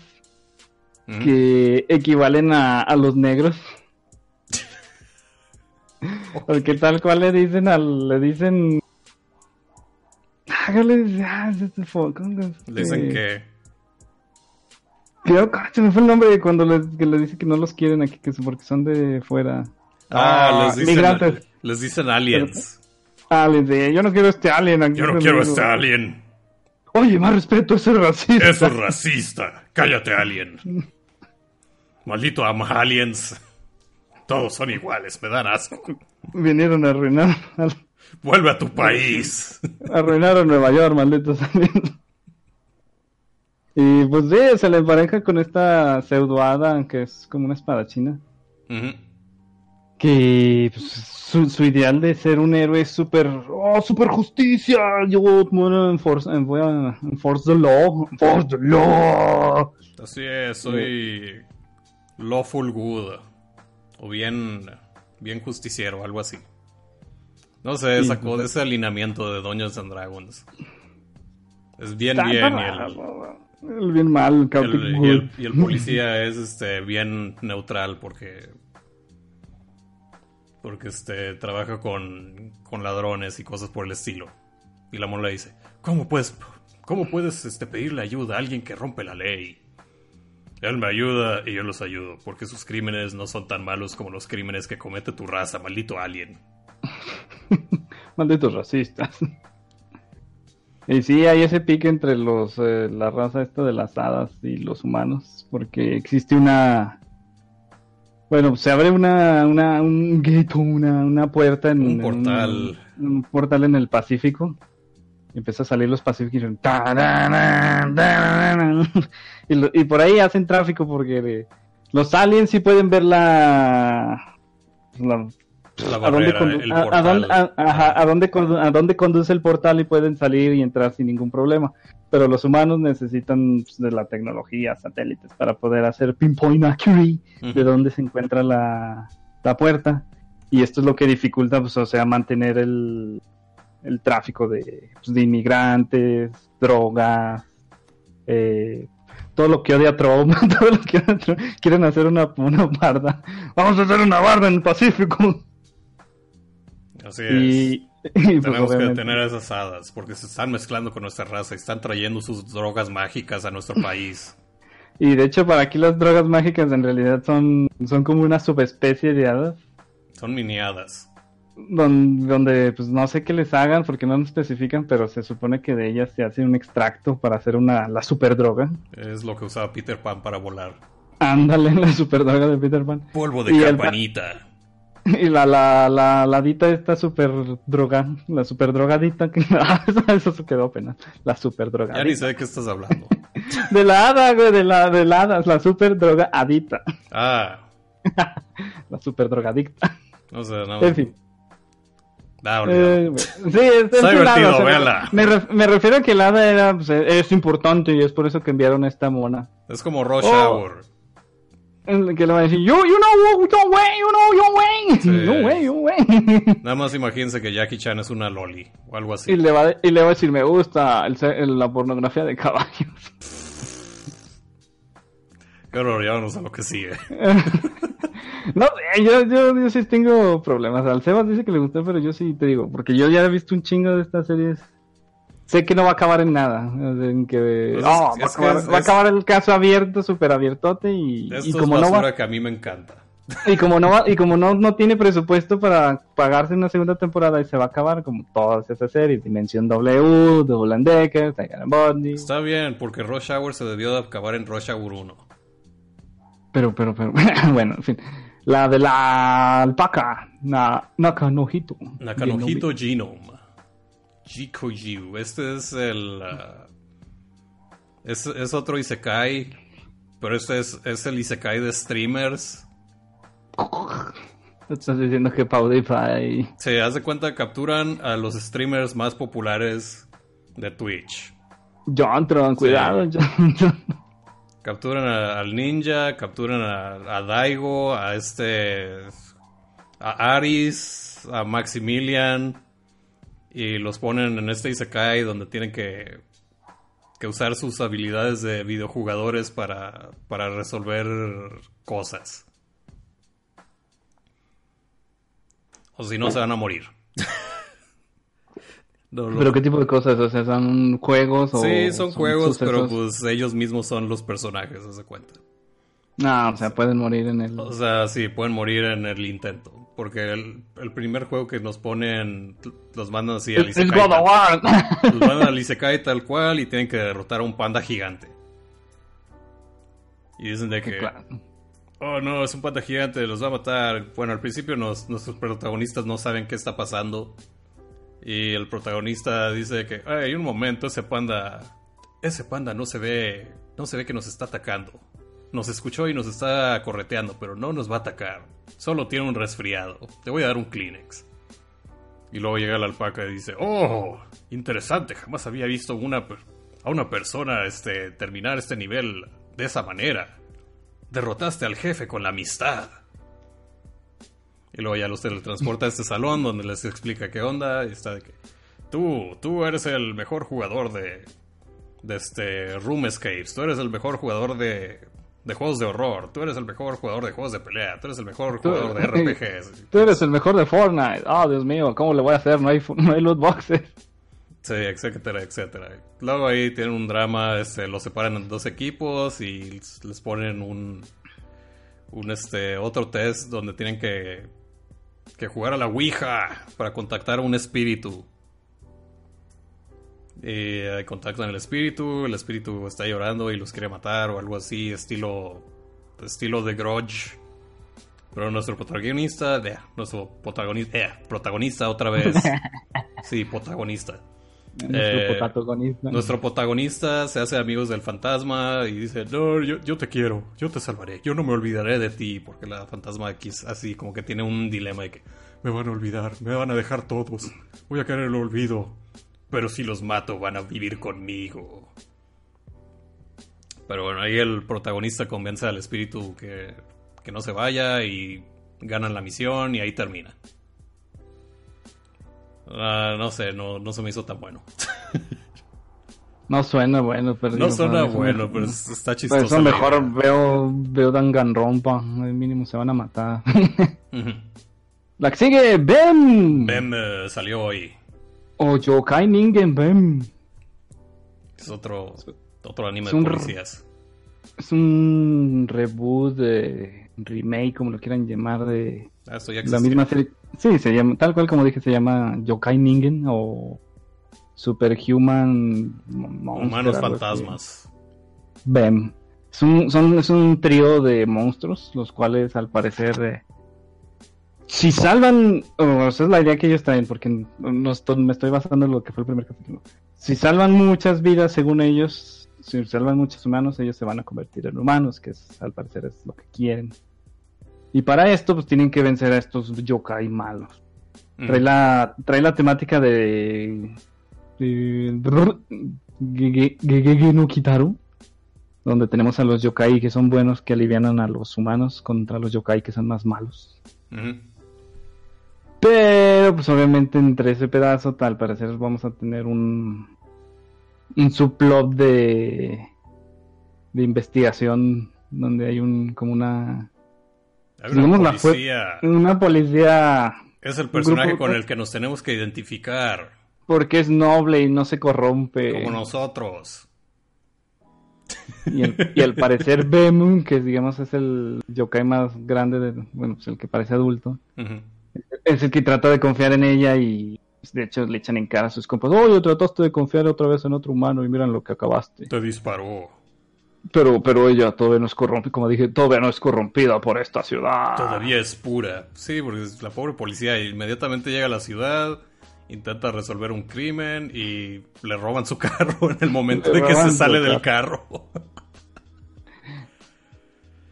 que equivalen a, a los negros. Porque tal cual le dicen al, le dicen... Ah, ¿qué le dicen? Ah, Creo que se me fue el nombre de cuando les, que les dice que no los quieren aquí, que es porque son de fuera. Ah, les dicen, migrantes. les dicen aliens. Ah, les dice, yo no quiero este alien aquí. Yo no conmigo". quiero este alien. Oye, más respeto, ese es racista. Eso es racista. Cállate, alien. Maldito ama aliens. Todos son iguales, me dan asco. Vinieron a arruinar, Vuelve a tu país. arruinaron Nueva York, malditos aliens. Y pues sí, se le empareja con esta pseudohada, que es como una espadachina. Ujú. que pues, su, su ideal de ser un héroe es súper oh super justicia yo bueno, enforce, en- voy a enforce the law enforce the law Así es, soy lawful good. O bien, bien justiciero, algo así. No sé, sacó de ese alineamiento de Dungeons and Dragons. Es bien bien el bien mal el, Chaotic el- y, el, y el policía es este bien neutral porque porque este trabaja con, con ladrones y cosas por el estilo. Y la mona le dice, ¿cómo puedes, cómo puedes este, pedirle ayuda a alguien que rompe la ley? Él me ayuda y yo los ayudo, porque sus crímenes no son tan malos como los crímenes que comete tu raza, maldito alien. *laughs* malditos racistas y sí hay ese pique entre los eh, la raza esta de las hadas y los humanos porque existe una bueno se abre una, una un gate una, una puerta en Un en portal. un, un portal en el Pacífico y empieza a salir los pacíficos y, dicen, "Tararán, tararán". *laughs* y, lo- y por ahí hacen tráfico porque eh, los aliens sí pueden ver la, la La a dónde, el a- dónde dónde conduce el portal y pueden salir y entrar sin ningún problema. Pero los humanos necesitan pues, de la tecnología, satélites, para poder hacer pinpoint accuracy de Ujú. dónde se encuentra la, la puerta. Y esto es lo que dificulta, pues, o sea, mantener el, el tráfico de, pues, de inmigrantes, drogas, eh, todo lo que odia Trump, *laughs* todo lo que odia Trump. Quieren hacer una, una barda. Vamos a hacer una barda en el Pacífico. Así es. *laughs* Y, pues, Tenemos que detener a esas hadas porque se están mezclando con nuestra raza y están trayendo sus drogas mágicas a nuestro *laughs* país. Y de hecho, para aquí las drogas mágicas en realidad son, son como una subespecie de hadas. Son miniadas. Don- donde pues no sé qué les hagan porque no nos especifican, pero se supone que de ellas se hace un extracto para hacer una la super droga. Es lo que usaba Peter Pan para volar. Ándale, *laughs* la super droga de Peter Pan. Polvo de Y campanita. Y la la la ladita esta super droga, la super drogadita que *laughs* eso se quedó apenas, la super Ya ni drogadita. sé de qué estás hablando. *laughs* De la hada, güey, de la de la hada, la super drogadita, Ah, *laughs* la super drogadicta. no sé, no. En fin. Ah. Eh, sí, es, es Está divertido, o sea, véala. Me, ref- me refiero a que el hada era, pues, es importante y es por eso que enviaron a esta mona. Es como Rush Oh. Hour. *laughs* Que le va a decir, you, you know, yo way, you know, yo way, *laughs* Sí. yo way, yo way. Nada más imagínense que Jackie Chan es una loli o algo así. Y le, va, y le va a decir, me gusta el el- la pornografía de caballos. Qué horror, ya vamos a lo que sigue. *laughs* No, sé, yo, yo, yo sí tengo problemas. Al Sebas dice que le gustó, pero yo sí te digo, porque yo ya he visto un chingo de estas series. Sé que no va a acabar en nada. en que, Pues oh, es- va, a es acabar, es- va a es- acabar el caso abierto, súper abiertote. Y, y Esto es como no basura va, que a mí me encanta. y como no va, y como no, no tiene presupuesto para pagarse una segunda temporada y se va a acabar como todas esas series, Dimensión W, Double and Decker, Tiger and Bundy. Está bien, porque Rush Hour se debió de acabar en Rush Hour 1. Pero, pero, pero, *laughs* bueno, en fin. La de la alpaca, na, Nakanojito. Nakanojito Genome. Jikojiu. Este es el. ah, es, es otro Isekai. Pero este es, es el Isekai de streamers. *laughs* Estás diciendo que. Se hace cuenta, capturan a los streamers más populares de Twitch. Jontron, cuidado, Jontron. Capturan a- al ninja, capturan a, a Daigo, a este. a Aris, a Maximilian. Y los ponen en este Isekai donde tienen que que usar sus habilidades de videojugadores para, para resolver cosas. O si no, se van a morir. No, *laughs* no. ¿Pero qué tipo de cosas? O sea, ¿son juegos o...? Sí, son juegos, pero pues ellos mismos son los personajes, se cuenta. No, o sea, pueden morir en el... O sea, sí, pueden morir en el intento. Porque el, el primer juego que nos ponen, los mandan así al Isekai God of tal- War. Los mandan al Isekai tal cual y tienen que derrotar a un panda gigante. Y dicen de que, Claro. oh no, es un panda gigante, los va a matar. Bueno, al principio nos- nuestros protagonistas no saben qué está pasando. Y el protagonista dice que, ay, un momento, ese panda, ese panda no se ve, no se ve que nos está atacando. Nos escuchó y nos está correteando, pero no nos va a atacar. Solo tiene un resfriado. Te voy a dar un Kleenex. Y luego llega la alpaca y dice, oh, interesante, jamás había visto una, a una persona este, terminar este nivel de esa manera. Derrotaste al jefe con la amistad. Y luego ya los teletransporta a este salón donde les explica qué onda. Y está de que, tú, tú eres el mejor jugador de, de este Room Escapes. Tú eres el mejor jugador de, de juegos de horror. Tú eres el mejor jugador de juegos de pelea. Tú eres el mejor Tú- jugador de RPGs. *laughs* Tú eres el mejor de Fortnite. Oh, Dios mío, ¿cómo le voy a hacer? No hay, *laughs* no hay loot boxes. Sí, etcétera, etcétera. Luego ahí tienen un drama, este, los separan en dos equipos y les les ponen un, un este, otro test donde tienen que, que jugar a la Ouija para contactar a un espíritu. Ahí contactan el espíritu, el espíritu está llorando y los quiere matar o algo así, estilo, estilo de Grudge. Pero nuestro protagonista, eh, nuestro protagonista, eh, protagonista otra vez. *laughs* Sí, protagonista. Nuestro Eh, protagonista. Nuestro protagonista se hace amigos del fantasma y dice, no, yo, yo te quiero, yo te salvaré, yo no me olvidaré de ti, porque la fantasma aquí es así como que tiene un dilema de que me van a olvidar, me van a dejar todos, voy a caer en el olvido, pero si los mato van a vivir conmigo. Pero bueno, ahí el protagonista convence al espíritu que, que no se vaya y ganan la misión y ahí termina. Ah, no sé, no, no se me hizo tan bueno. No suena bueno, pero... No digo, suena eso bueno, me- pero es- está chistoso. eso la mejor idea. veo, veo Danganronpa. Al mínimo se van a matar. Ujú. La que sigue, Bem. Bem eh, salió hoy. O Yokai Ningen Bem. Es otro, otro anime Es de policías. Es un reboot, de remake, como lo quieran llamar, de Ah, ya la misma serie. Sí, se llama, tal cual como dije, se llama Yokai Ningen o Superhuman Monster, Humanos fantasmas. Bem. Es un, son, es un trío de monstruos, los cuales al parecer, eh, si salvan, o esa es la idea que ellos traen, porque no estoy- me estoy basando en lo que fue el primer capítulo. Si salvan muchas vidas, según ellos, si salvan muchos humanos, ellos se van a convertir en humanos, que es, al parecer es lo que quieren. Y para esto, pues tienen que vencer a estos yokai malos. Mm. Trae la, trae la temática de. de Gege- Gegege no Kitaru. Donde tenemos a los yokai que son buenos que alivianan a los humanos contra los yokai que son más malos. Ujú. Pero, pues obviamente, entre ese pedazo, al parecer, vamos a tener un. Un subplot de. de investigación. Donde hay un. como una. Hay una digamos, la fue- policía. una policía. Es el personaje grupo- con el que nos tenemos que identificar. Porque es noble y no se corrompe. Como nosotros. Y el, y al parecer Bemu, que digamos es el yokai más grande, de, bueno, pues el que parece adulto, Ujú. Es el que trata de confiar en ella y pues, de hecho le echan en cara a sus compas, oye, trataste de confiar otra vez en otro humano y miran lo que acabaste. Te disparó. Pero, pero ella todavía no es corrompida, como dije, todavía no es corrompida por esta ciudad. Todavía es pura. Sí, porque es la pobre policía inmediatamente llega a la ciudad, intenta resolver un crimen y le roban su *laughs* carro en el momento Le de que se sale del carro.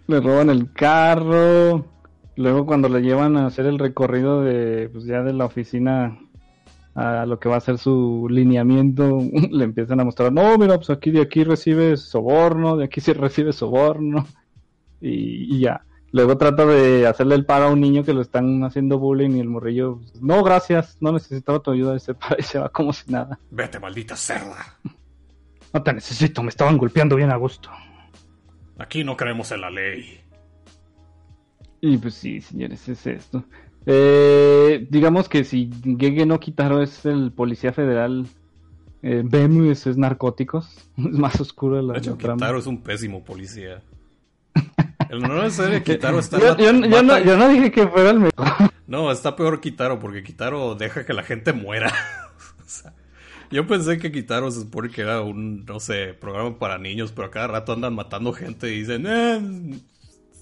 Le roban el carro. Luego cuando le llevan a hacer el recorrido de, pues ya de la oficina a lo que va a ser su lineamiento, *laughs* le empiezan a mostrar, no, mira, pues aquí de aquí recibes soborno, de aquí sí recibes soborno. Y, y ya. Luego trata de hacerle el paro a un niño que lo están haciendo bullying y el morrillo, no, gracias, no necesitaba tu ayuda, y se *laughs* para y se va como si nada. Vete, maldita cerda. No te necesito, me estaban golpeando bien a gusto. Aquí no creemos en la ley. Y pues sí, señores, es esto. Eh, digamos que si Gege no Kitaro es el policía federal, eh, Bemu es, narcóticos. *laughs* Es más oscuro la, De hecho, la trama. Kitaro es un pésimo policía. El no es de *laughs* Kitaro está... Yo, yo- yo no, yo no dije que fuera el mejor. No, está peor Kitaro porque Kitaro deja que la gente muera. *laughs* O sea, yo pensé que Kitaro se supone que era un, no sé, programa para niños, pero a cada rato andan matando gente y dicen, eh,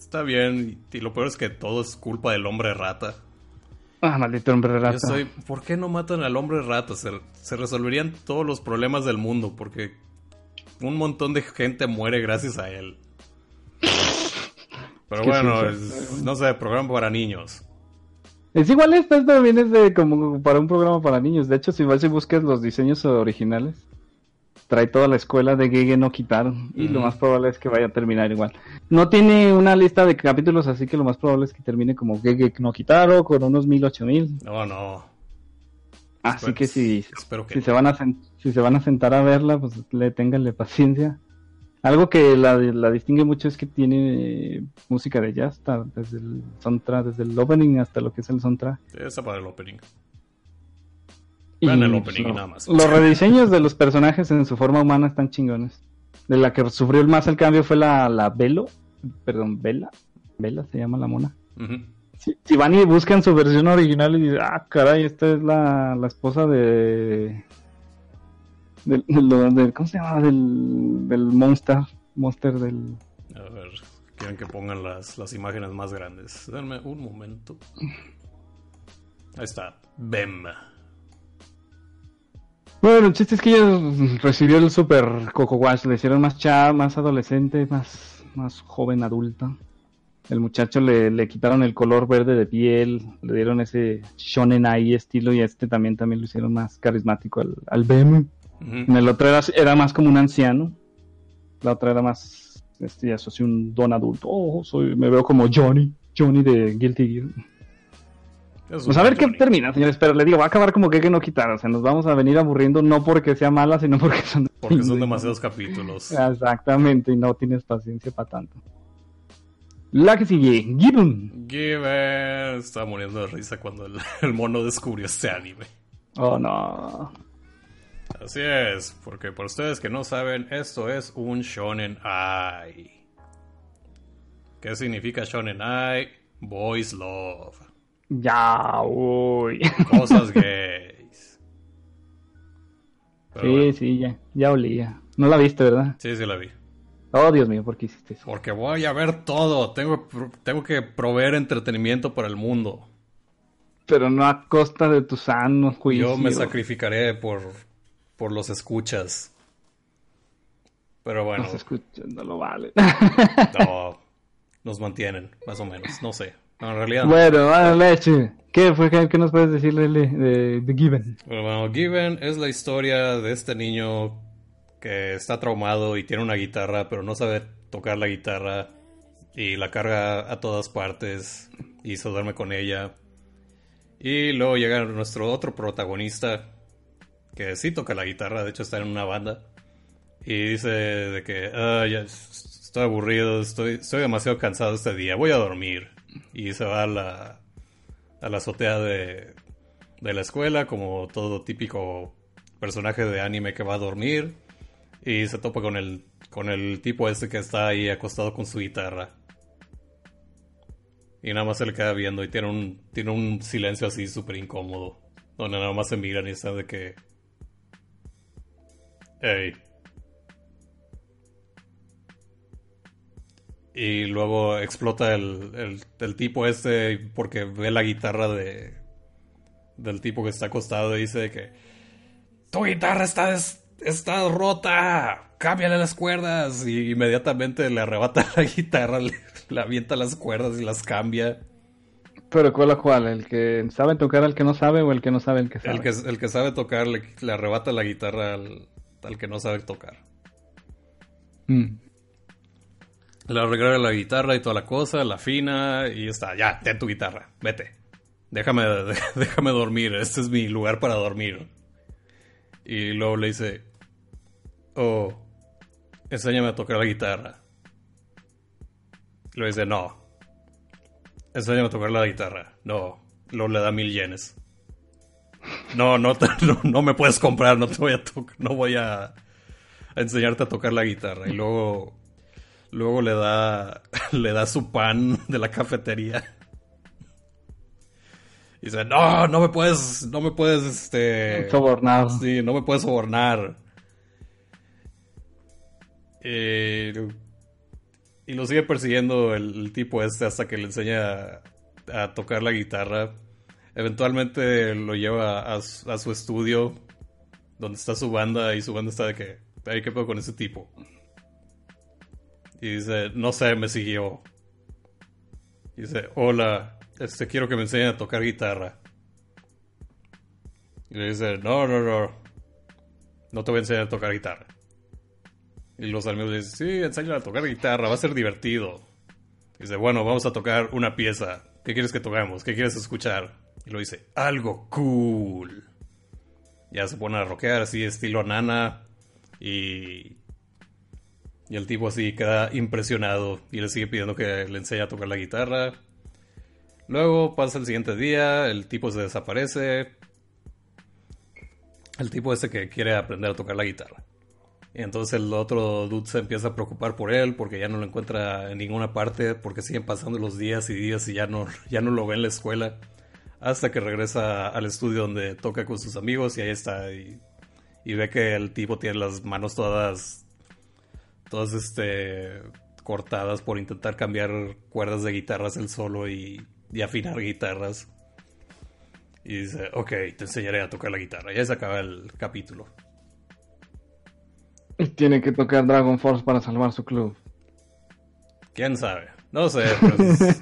está bien. Y lo peor es que todo es culpa del hombre rata. Ah, maldito hombre Yo rata. estoy, ¿por qué no matan al hombre rata? Se, se resolverían todos los problemas del mundo porque un montón de gente muere gracias a él. Pero bueno, es- no sé, programa para niños. Es igual esto, esto también es de como para un programa para niños. De hecho, si vas y buscas los diseños originales, trae toda la escuela de Gege no Kitaro. Y lo más probable es que vaya a terminar igual. No tiene una lista de capítulos, así que lo más probable es que termine como Gege no Kitaro con unos mil, ocho mil. No, no. Así Espero- que si, Espero que si se van a si se van a sentar a verla, pues le ténganle paciencia. Algo que la, la distingue mucho es que tiene eh, música de jazz, desde el soundtrack, desde el opening hasta lo que es el soundtrack. Esa para el opening. Y Vean el opening y lo- nada más. Los rediseños de los personajes en su forma humana están chingones. De la que sufrió el más el cambio fue la, la Velo, perdón, Vela, Vela se llama la mona. Si, si van y buscan su versión original y dicen, ah, caray, esta es la, la esposa de... Del, del- del- ¿Cómo se llama? Del, del Monster. Monster del... A ver, quieren que pongan las, las imágenes más grandes. Denme un momento. Ahí está. Bem. Bueno, el chiste es que ella recibió el super Coco Wash, le hicieron más chava, más adolescente, más, más joven adulta. El muchacho le, le quitaron el color verde de piel, le dieron ese shonen ai estilo y este también también lo hicieron más carismático al, al. Ujú. En el otro era, era más como un anciano, la otra era más, este ya soy un don adulto, oh, soy, me veo como Johnny, Johnny de Guilty Gear. Es Pues a ver qué termina, señores, pero le digo, va a acabar como que que no quitar, o sea, nos vamos a venir aburriendo no porque sea mala, sino porque son... *laughs* Porque son demasiados capítulos. Exactamente, y no tienes paciencia para tanto. La que sigue, Gibbon. Given estaba muriendo de risa cuando el, *laughs* el mono descubrió este anime. Oh, no. Así es, porque para ustedes que no saben, esto es un shonen ai. ¿Qué significa shonen ai? Boys love. Ya, uy. *laughs* Cosas gays. Pero sí, bueno, sí, ya, ya olía. No la viste, ¿verdad? sí, sí la vi. Oh, Dios mío, ¿por qué hiciste eso? Porque voy a ver todo. Tengo, tengo que proveer entretenimiento para el mundo. Pero no a costa de tu sano juicio. Yo me sacrificaré por, por los escuchas. Pero bueno, No se escucha, no lo vale. no, *laughs* nos mantienen, más o menos. No sé. No, en realidad no. bueno, vale, leche. ¿Qué fue? ¿Qué, qué nos puedes decir de, de, de Given? Bueno, Given es la historia de este niño que está traumado y tiene una guitarra, pero no sabe tocar la guitarra y la carga a todas partes y se duerme con ella. Y luego llega nuestro otro protagonista que sí toca la guitarra, de hecho está en una banda. Y dice de que "Ah, ya estoy aburrido, estoy, estoy demasiado cansado este día, voy a dormir. Y se va a la, a la azotea de, de la escuela, como todo típico personaje de anime que va a dormir. Y se topa con el, con el tipo este que está ahí acostado con su guitarra. Y nada más se le queda viendo y tiene un, tiene un silencio así súper incómodo. Donde nada más se miran y están de que... Ey. Y luego explota el, el, el tipo este porque ve la guitarra de del tipo que está acostado y dice que tu guitarra está, está rota, cámbiale las cuerdas y inmediatamente le arrebata *laughs* la guitarra, le, le avienta las cuerdas y las cambia. Pero ¿cuál a cuál? ¿El que sabe tocar al que no sabe o el que no sabe el que sabe? El que, el que sabe tocar le, le arrebata la guitarra al, al que no sabe tocar. Mm. Le arregla la guitarra y toda la cosa, la afina y está, ya, ten tu guitarra, vete. Déjame, *laughs* déjame dormir, este es mi lugar para dormir. Y luego le dice, oh, enséñame a tocar la guitarra. Lo dice, no. Enséñame a tocar la guitarra. No. Lo le da mil yenes. No, no, *laughs* no, no me puedes comprar, no te voy a no voy a enseñarte a tocar la guitarra. Y luego, luego le da, *laughs* le da su pan de la cafetería. Y dice, no, no me puedes, no me puedes, este... Sobornado. Sí, no me puedes sobornar. Eh, y lo sigue persiguiendo el, el tipo este hasta que le enseña a, a tocar la guitarra. Eventualmente lo lleva a, su- a su estudio, donde está su banda, y su banda está de que, "Ay, ¿qué pedo con ese tipo? Y dice, no sé, me siguió. Dice, hola, este, quiero que me enseñen a tocar guitarra. Y le dice, no, no, no. No te voy a enseñar a tocar guitarra. Y los amigos le dicen, sí, enséñale a tocar guitarra, va a ser divertido. Y dice, bueno, vamos a tocar una pieza. ¿Qué quieres que tocamos? ¿Qué quieres escuchar? Y lo dice, algo cool. Ya se pone a rockear así, estilo nana. Y. Y el tipo así queda impresionado y le sigue pidiendo que le enseñe a tocar la guitarra. Luego pasa el siguiente día, el tipo se desaparece. El tipo ese que quiere aprender a tocar la guitarra. Y entonces el otro dude se empieza a preocupar por él porque ya no lo encuentra en ninguna parte, porque siguen pasando los días y días y ya no, *laughs* ya no lo ve en la escuela. Hasta que regresa al estudio donde toca con sus amigos y ahí está. Y, y ve que el tipo tiene las manos todas, todas este, cortadas por intentar cambiar cuerdas de guitarras él solo y, y afinar guitarras. Y dice, ok, te enseñaré a tocar la guitarra. Y ahí se acaba el capítulo. Y tiene que tocar Dragon Force para salvar su club. ¿Quién sabe? No sé. pues, *laughs*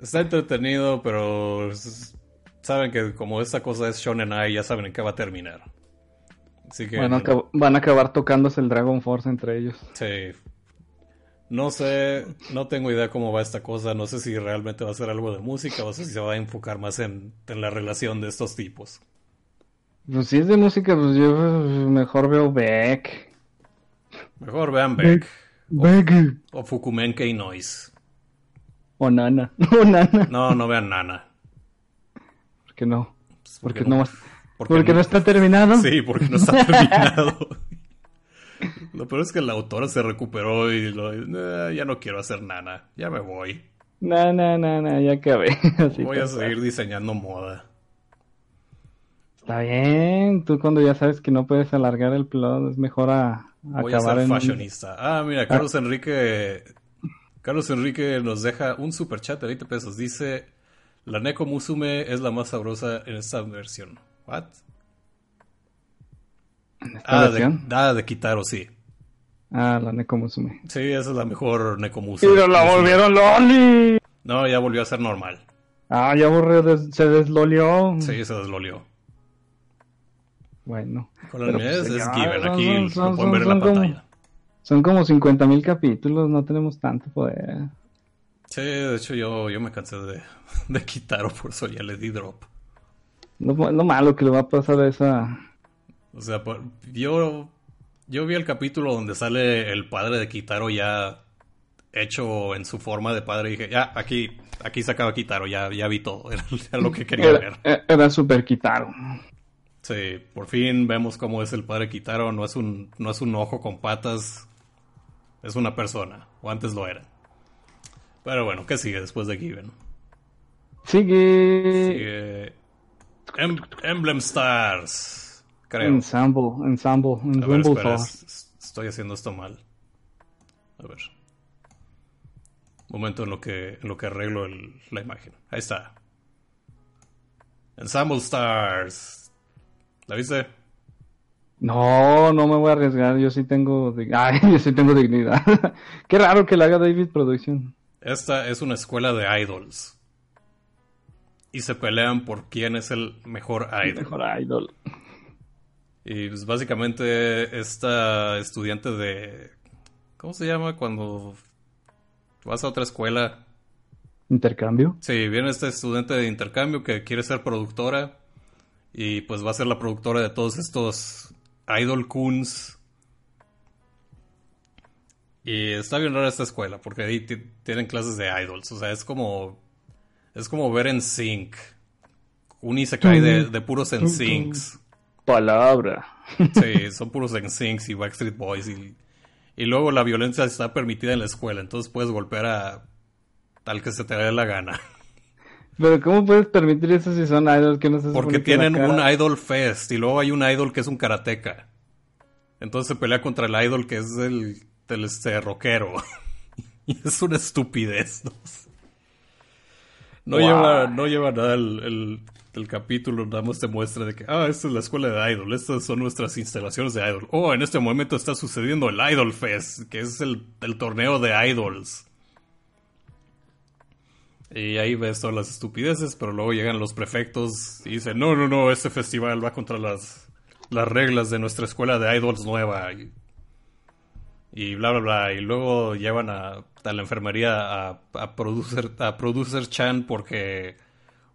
está entretenido, pero saben que como esta cosa es Shonen Ai, ya saben en qué va a terminar. Así que... Van a, acab- van a acabar tocándose el Dragon Force entre ellos. Sí. No sé, no tengo idea cómo va esta cosa. No sé si realmente va a ser algo de música o sé si se va a enfocar más en, en la relación de estos tipos. Pues si es de música, pues yo eh, mejor veo Beck. Mejor vean Beck Beck. o Fukumenkei Noise. O Nana. *laughs* O Nana. No, no vean Nana. ¿Por qué no? ¿por Porque qué no, no? Porque, Porque no está terminado. *laughs* Sí, porque no está *laughs* terminado. *laughs* Lo peor es que la autora se recuperó y lo, "Eh, ya no quiero hacer nana, ya me voy. No, no, no, no, ya acabé. Así Voy a seguir diseñando moda. Está bien, tú cuando ya sabes que no puedes alargar el plot, es mejor a, Voy a acabar ser en un- fashionista. Ah, mira, Carlos Enrique. Carlos Enrique nos deja un super chat de 20 pesos. Dice: La Neko Musume es la más sabrosa en esta versión. ¿What? Ah, de, ah, de Kitaro, sí. Ah, la Neko Musume. Sí, esa es la mejor Neko Musume. ¡Pero la volvieron Loli! No, ya volvió a ser normal. Ah, ya se deslolió. Sí, se deslolió. Bueno. Con pues, es, es ya, given. son- Aquí son- lo son- pueden ver en la son como- pantalla. Son como 50 mil capítulos, no tenemos tanto poder. Sí, de hecho yo, yo me cansé de, *laughs* de Kitaro, por eso ya le di drop. Lo, lo malo que le va a pasar a esa... O sea, yo, yo vi el capítulo donde sale el padre de Kitaro ya hecho en su forma de padre y dije, ya, aquí, aquí se acaba Kitaro, ya, ya vi todo, *laughs* era, lo que quería ver. Era, era super Kitaro. Sí, por fin vemos cómo es el padre Kitaro, no es un, no es un ojo con patas, es una persona, o antes lo era. Pero bueno, ¿qué sigue después de Given? Sigue... Sigue Em- Emblem Stars, creo. Ensemble, ensemble, A ver, ensemble espera, estoy haciendo esto mal. A ver. Momento en lo que, en lo que arreglo el- la imagen. Ahí está. Ensemble Stars. ¿La viste? No, no me voy a arriesgar, yo sí tengo... *laughs* Ay, yo sí tengo dignidad. *laughs* Qué raro que la haga David Production. Esta es una escuela de idols. Y se pelean por quién es el mejor idol. Mejor idol. Y pues básicamente esta estudiante de... ¿Cómo se llama cuando vas a otra escuela? Intercambio. Sí, viene este estudiante de intercambio que quiere ser productora y pues va a ser la productora de todos estos idol coons Y está bien rara esta escuela, porque ahí ti- tienen clases de idols. O sea, es como. Es como ver en sync. Un isekai de, de puros en syncs. Palabra. Sí, son puros en syncs y Backstreet Boys. Y, y luego la violencia está permitida en la escuela, entonces puedes golpear a. Tal que se te dé la gana. Pero ¿cómo puedes permitir eso si son idols que no se Porque tienen un idol fest y luego hay un idol que es un karateca. Entonces se pelea contra el idol que es el, del este rockero. *laughs* y es una estupidez. No, sé. No Wow. lleva, no lleva nada el, el- el capítulo, nada más te muestra de que, ah, esta es la escuela de idol, estas son nuestras instalaciones de idol. Oh, en este momento está sucediendo el Idol Fest, que es el, el torneo de idols. Y ahí ves todas las estupideces, pero luego llegan los prefectos y dicen, no, no, no, este festival va contra las, las reglas de nuestra escuela de idols nueva. Y, y bla, bla, bla. Y luego llevan a, la enfermería a, a, producer, a Producer Chan porque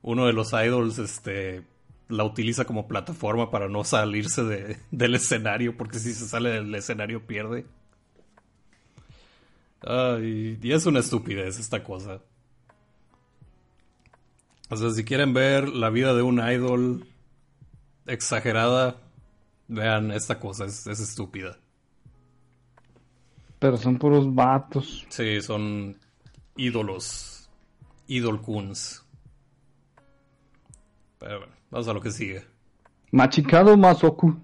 uno de los idols este, la utiliza como plataforma para no salirse de- del escenario, porque si se sale del escenario pierde. Ay, y es una estupidez esta cosa. O sea, si quieren ver la vida de un idol exagerada, vean esta cosa, es, es estúpida. Pero son puros vatos. Sí, son ídolos. Idol Kuns. Pero bueno, vamos a lo que sigue. Machicado Masoku.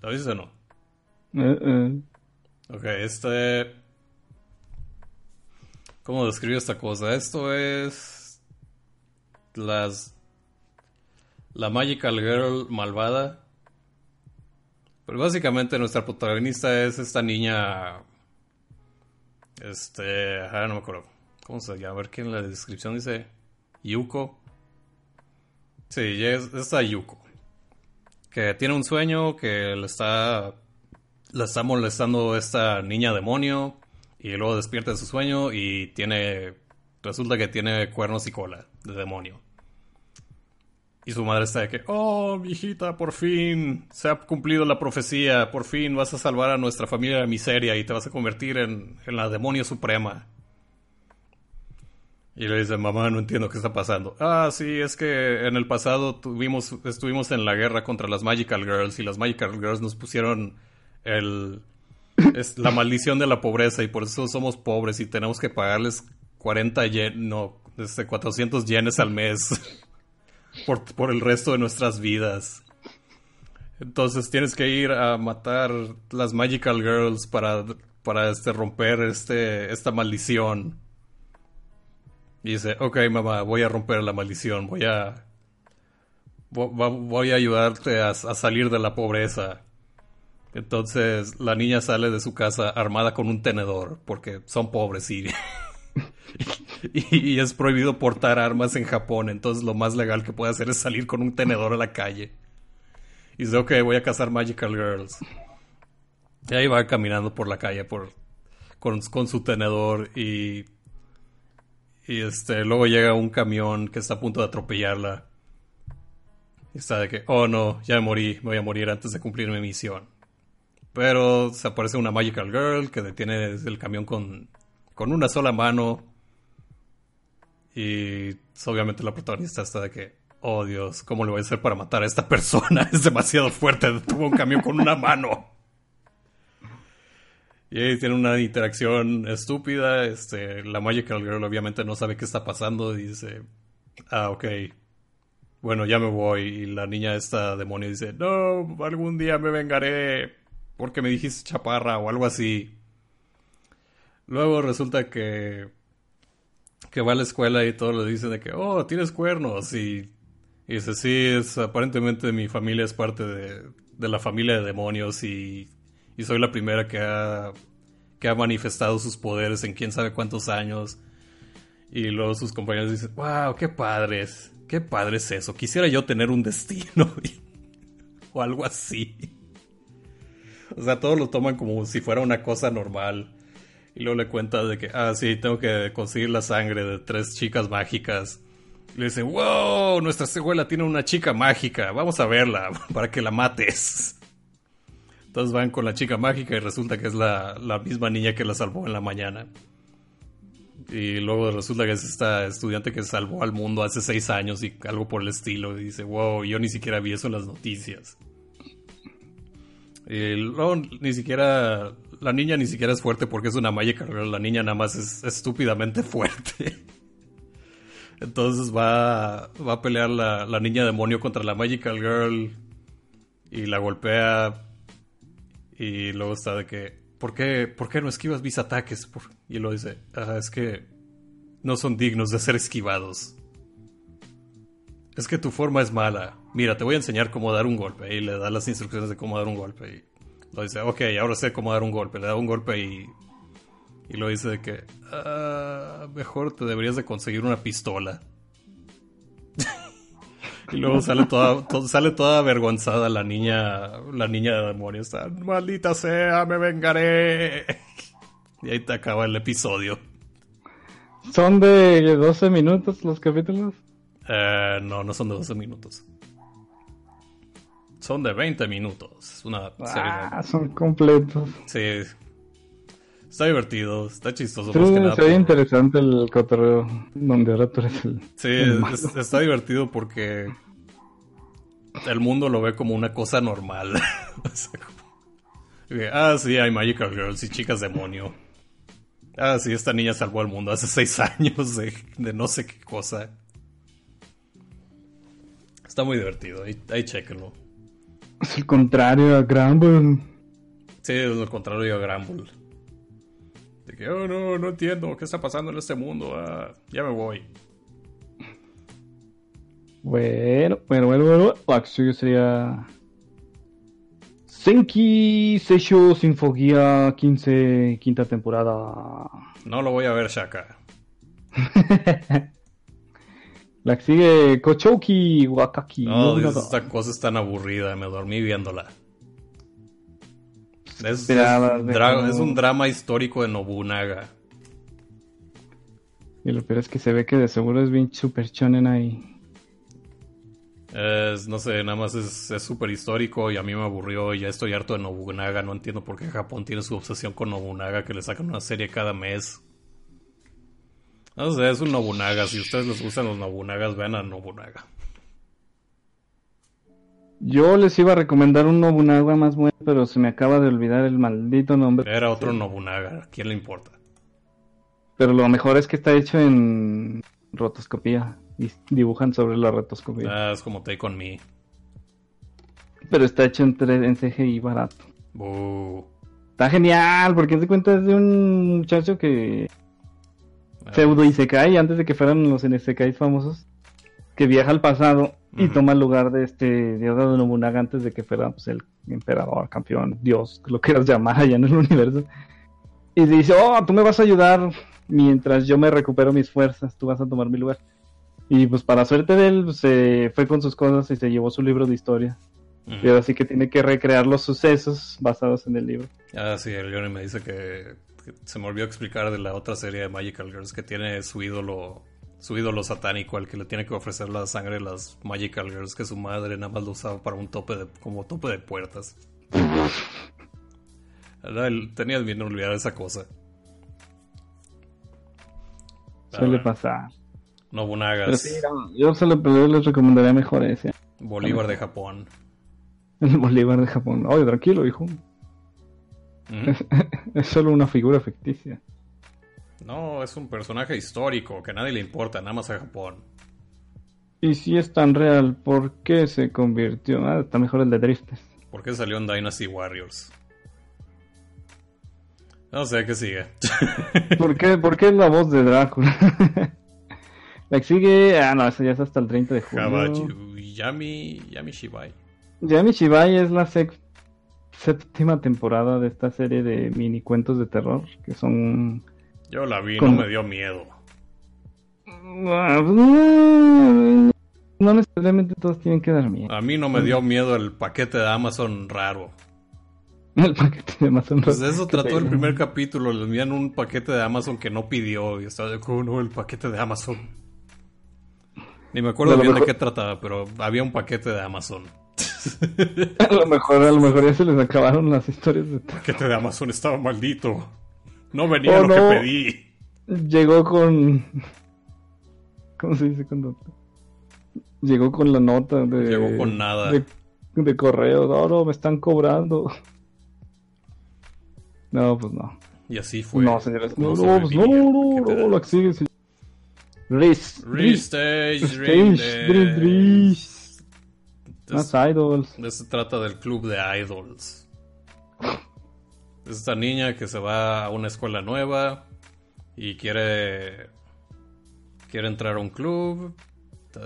¿Lo dices o no? Eh, eh. Ok, este. ¿Cómo describo esta cosa? Esto es. Las. La Magical Girl malvada. Pero básicamente nuestra protagonista es esta niña. Este. Ajá, no me acuerdo. ¿Cómo se llama? A ver qué en la descripción dice. Yuko. Sí, es esta Yuko. Que tiene un sueño que le está la está molestando esta niña demonio y luego despierta de su sueño y tiene resulta que tiene cuernos y cola de demonio. Y su madre está de que, oh, mi hijita, por fin se ha cumplido la profecía, por fin vas a salvar a nuestra familia de la miseria y te vas a convertir en, en la demonio suprema. Y le dice, mamá, no entiendo qué está pasando. Ah, sí, es que en el pasado tuvimos, estuvimos en la guerra contra las Magical Girls y las Magical Girls nos pusieron el, es la maldición de la pobreza y por eso somos pobres y tenemos que pagarles 40 yen, no, este, 400 yenes al mes *laughs* por, por el resto de nuestras vidas. Entonces tienes que ir a matar las Magical Girls para, para este, romper este, esta maldición. Y dice, ok mamá, voy a romper la maldición, voy a... Voy a ayudarte a, a salir de la pobreza. Entonces la niña sale de su casa armada con un tenedor, porque son pobres y, *laughs* *laughs* y, es prohibido portar armas en Japón, entonces lo más legal que puede hacer es salir con un tenedor a la calle. Y dice, ok, voy a cazar Magical Girls. Y ahí va caminando por la calle con, su tenedor y, este, luego llega un camión que está a punto de atropellarla. Y está de que, oh no, ya morí, me voy a morir antes de cumplir mi misión. Pero se aparece una Magical Girl que detiene el camión con, con una sola mano. Y obviamente la protagonista está de que, oh Dios, ¿cómo le voy a hacer para matar a esta persona? *laughs* Es demasiado fuerte, detuvo un camión con una mano. Y ahí tiene una interacción estúpida. Este, la Magical Girl obviamente no sabe qué está pasando y dice, ah, ok, bueno, ya me voy. Y la niña esta demonio dice, no, algún día me vengaré porque me dijiste chaparra o algo así. Luego resulta que que va a la escuela y todos le dicen de que, oh, tienes cuernos. Y, y dice, sí, es, aparentemente mi familia es parte de, de la familia de demonios y, y soy la primera que ha, que ha manifestado sus poderes en quién sabe cuántos años. Y luego sus compañeros dicen, wow, qué padres, qué padre es eso. Quisiera yo tener un destino *laughs* o algo así. O sea, todos lo toman como si fuera una cosa normal. Y luego le cuenta de que, ah, sí, tengo que conseguir la sangre de tres chicas mágicas. Y le dice, wow, nuestra escuela tiene una chica mágica, vamos a verla *laughs* para que la mates. Entonces van con la chica mágica y resulta que es la, la misma niña que la salvó en la mañana. Y luego resulta que es esta estudiante que salvó al mundo hace seis años y algo por el estilo. Y dice, wow, yo ni siquiera vi eso en las noticias. Y luego ni siquiera... La niña ni siquiera es fuerte porque es una Magic Girl. La niña nada más es estúpidamente fuerte. *laughs* Entonces va, va a pelear la, la niña demonio contra la Magical Girl y la golpea. Y luego está de que, ¿por qué, por qué no esquivas mis ataques? Y luego dice, "Ah, es que no son dignos de ser esquivados. Es que tu forma es mala. Mira, te voy a enseñar cómo dar un golpe. Y le da las instrucciones de cómo dar un golpe. Y lo dice, ok, ahora sé cómo dar un golpe. Le da un golpe y y lo dice de que "Ah, mejor te deberías de conseguir una pistola. *laughs* y luego sale toda, to- sale toda avergonzada la niña, la niña de demonio. Está, maldita sea, me vengaré. *laughs* y ahí te acaba el episodio. ¿Son de 12 minutos los capítulos? Eh, no, no son de 12 minutos. Son de 20 minutos. Es una serie. Ah, son completos. Sí. Está divertido, está chistoso. Sí, más que nada se ve por- interesante el cotorreo donde ahora tú eres el... Sí, el malo. es- está divertido porque el mundo lo ve como una cosa normal. *laughs* O sea, como- que, ah, sí, hay Magical Girls y chicas demonio. Ah, sí, esta niña salvó al mundo hace seis *laughs* años de, de no sé qué cosa. Está muy divertido, ahí, ahí chéquenlo. Es el contrario a Gramble. Sí, es lo contrario a Gramble. De que, oh no, no entiendo qué está pasando en este mundo. Ah, ya me voy. Bueno, bueno, bueno, bueno. La sigue sería... Senki Seisho Sinfogia 15, quinta temporada. No lo voy a ver, Shaka. *laughs* La que sigue Kochouki Wakaki. No, no, dices, esta cosa es tan aburrida, me dormí viéndola. Es, un drama histórico de Nobunaga. Y lo peor es que se ve que de seguro es bien super shonen ahí. Es, no sé, nada más es es súper histórico y a mí me aburrió y ya estoy harto de Nobunaga. No entiendo por qué Japón tiene su obsesión con Nobunaga, que le sacan una serie cada mes. No sé, es un Nobunaga. Si ustedes les gustan los Nobunagas, vean a Nobunaga. Yo les iba a recomendar un Nobunaga más bueno, pero se me acaba de olvidar el maldito nombre. Era otro Nobunaga, ¿a quién le importa? Pero lo mejor es que está hecho en rotoscopía y dibujan sobre la rotoscopía. Ah, es como Take On Me. Pero está hecho en, tre- en CGI barato. Está genial, porque se cuenta es de un muchacho que pseudo Isekai, antes de que fueran los Isekai famosos, que viaja al pasado y toma el lugar de este dios de Nobunaga antes de que fuera pues, el emperador, campeón, dios, lo quieras llamar allá en el universo. Y dice, oh, tú me vas a ayudar mientras yo me recupero mis fuerzas, tú vas a tomar mi lugar. Y pues para suerte de él, pues, se fue con sus cosas y se llevó su libro de historia. ujú. Y ahora sí que tiene que recrear los sucesos basados en el libro. Ah, sí, el Johnny me dice que, que se me olvidó explicar de la otra serie de Magical Girls que tiene su ídolo, su ídolo satánico al que le tiene que ofrecer la sangre de las Magical Girls que su madre nada más lo usaba para un tope de, como tope de puertas. Era el- Tenía bien olvidar esa cosa. Suele pasar. Sí, no, yo solo les recomendaría mejor ese. Bolívar de Japón. El *laughs* Bolívar de Japón. Oye, tranquilo, hijo. *laughs* Es solo una figura ficticia. No, es un personaje histórico que a nadie le importa, nada más a Japón. Y si es tan real, ¿por qué se convirtió? Ah, está mejor el de Driftes. ¿Por qué salió en Dynasty Warriors? No sé qué sigue. *laughs* ¿Por qué, ¿Por qué es la voz de Drácula? *laughs* la que sigue. Ah, no, esa ya es hasta el 30 de julio. Yami, Yami Shibai. Yami Shibai es la sec- séptima temporada de esta serie de mini cuentos de terror. Que son. Yo la vi, Con- no me dio miedo. Ah, No necesariamente todos tienen que dar miedo. A mí no me dio miedo el paquete de Amazon raro. El paquete de Amazon. Pues de eso trató el primer capítulo. Le envían un paquete de Amazon que no pidió. Y estaba de como no, el paquete de Amazon. Ni me acuerdo bien de qué trataba, pero había un paquete de Amazon. *laughs* A lo mejor, a lo mejor ya se les acabaron las historias de Que te de Amazon estaba maldito. No venía Oh, lo no. que pedí. Llegó con. ¿Cómo se dice cuando.? Llegó con la nota de. Llegó con nada. De, de correo. No, no, me están cobrando. No, pues no. Y así fue. no, señores. No, como no, pues no, no, ¿Qué te no. Riz. Riz. Riz, Es- Más idols. Se trata del club de idols. Es esta niña que se va a una escuela nueva y quiere quiere entrar a un club,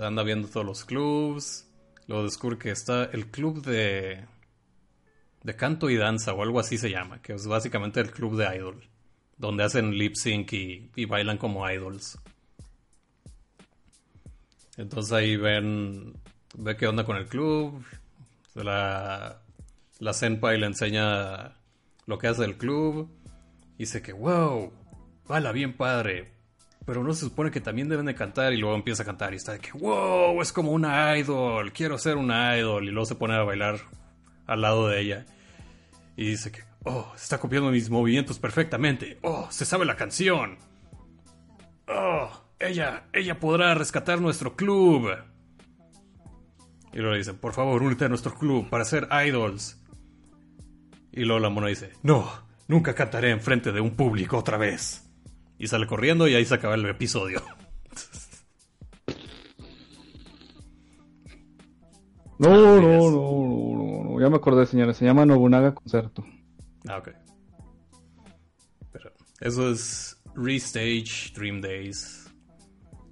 anda viendo todos los clubs, luego descubre que está el club de de canto y danza o algo así se llama, que es básicamente el club de idol, donde hacen lip sync y, y bailan como idols. Entonces ahí ven, ve qué onda con el club. La, la senpai le enseña lo que hace el club. Dice que, wow, baila bien padre. Pero no se supone que también deben de cantar. Y luego empieza a cantar y está de que, wow, es como una idol. Quiero ser una idol. Y luego se pone a bailar al lado de ella. Y dice que, oh, está copiando mis movimientos perfectamente. Oh, se sabe la canción. Oh, ella, ella podrá rescatar nuestro club. Y luego le dicen, por favor, únete a nuestro club para ser idols. Y luego la mona dice, no, nunca cantaré enfrente de un público otra vez. Y sale corriendo y ahí se acaba el episodio. No, no, no, no, no, no. Ya me acordé, señores. Se llama Nobunaga Concerto. Ah, ok. Pero eso es Restage Dream Days.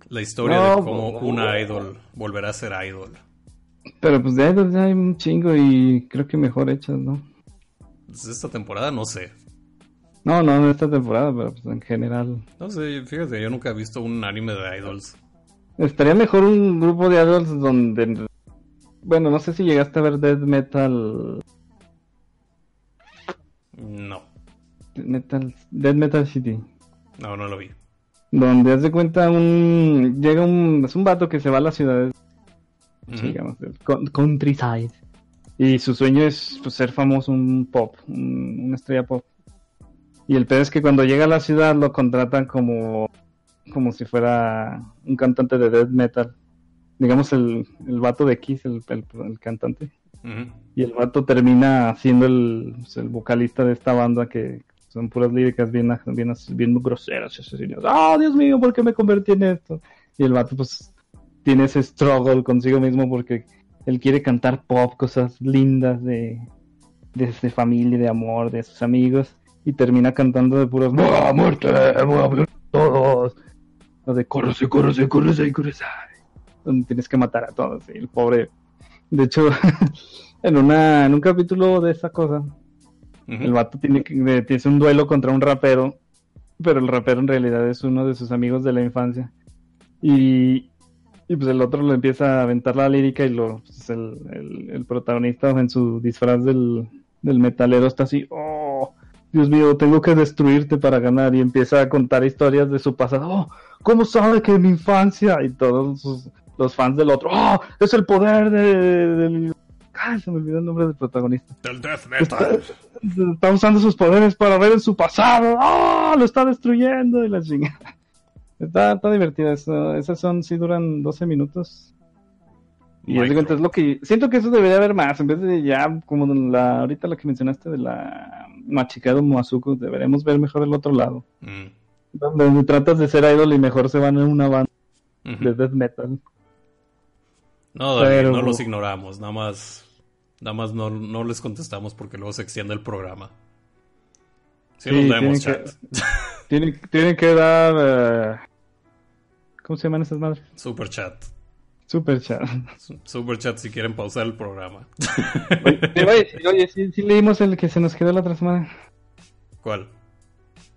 La historia de cómo una idol volverá a ser idol. Pero pues de idols ya hay un chingo y creo que mejor hechas, ¿no? Pues esta temporada no sé. No, no, en esta temporada, pero pues en general. No sé, fíjate, yo nunca he visto un anime de idols. Estaría mejor un grupo de idols donde... Bueno, no sé si llegaste a ver Death Metal... No, Death Metal, Death Metal City. no, no lo vi. Donde haz de cuenta un... Llega un... Es un vato que se va a las ciudades, Digamos, del countryside. Y su sueño es pues, ser famoso, un pop, un- una estrella pop. Y el pedo es que cuando llega a la ciudad lo contratan como, como si fuera un cantante de death metal. Digamos el, el vato de Kiss, el, el- el cantante. Y el vato termina siendo el, pues, el vocalista de esta banda que son puras líricas bien, bien, bien groseras. ¡Ah, Dios mío! ¿Por qué me convertí en esto? Y el vato pues tiene ese struggle consigo mismo porque él quiere cantar pop, cosas lindas de, de, de familia, de amor, de sus amigos. Y termina cantando de puros ¡Buah, muerte! ¡Voy a matar a todos! O de córrese, córrese, córrese, córrese. Donde tienes que matar a todos. Y el pobre. De hecho, *laughs* en, una, en un capítulo de esa cosa, el vato tiene, que, tiene un duelo contra un rapero, pero el rapero en realidad es uno de sus amigos de la infancia. Y, y pues el otro le empieza a aventar la lírica y lo, pues el, el- el protagonista en su disfraz del, del metalero está así, oh, Dios mío, tengo que destruirte para ganar. Y empieza a contar historias de su pasado. Oh, ¿cómo sabe que mi infancia? Y todos sus- los fans del otro, oh, es el poder de, del... Ay, se me olvidó el nombre del protagonista. Del death Está, metal. está usando sus poderes para ver en su pasado. ¡Ah! Lo está destruyendo y la chingada. Está, está divertida. Eso, esas son, sí duran 12 minutos. Y haz de Micro. cuenta, es lo que. Siento que eso debería haber más. En vez de ya, como la, ahorita lo que mencionaste de la Machikado Moazuko, deberemos ver mejor el otro lado. Mm. Donde tratas de ser idol y mejor se van en una banda Ujú. de death metal. No, David, Pero- no los ignoramos, nada más, nada más no, no les contestamos porque luego se extiende el programa. Sí, Sí, los leemos, tienen que- chat. Tienen, tienen que dar. eh, ¿Cómo se llaman esas madres? Super chat. Super chat. Super chat si quieren pausar el programa. Oye, *laughs* oye, oye, sí, sí leímos el que se nos quedó la otra semana. ¿Cuál?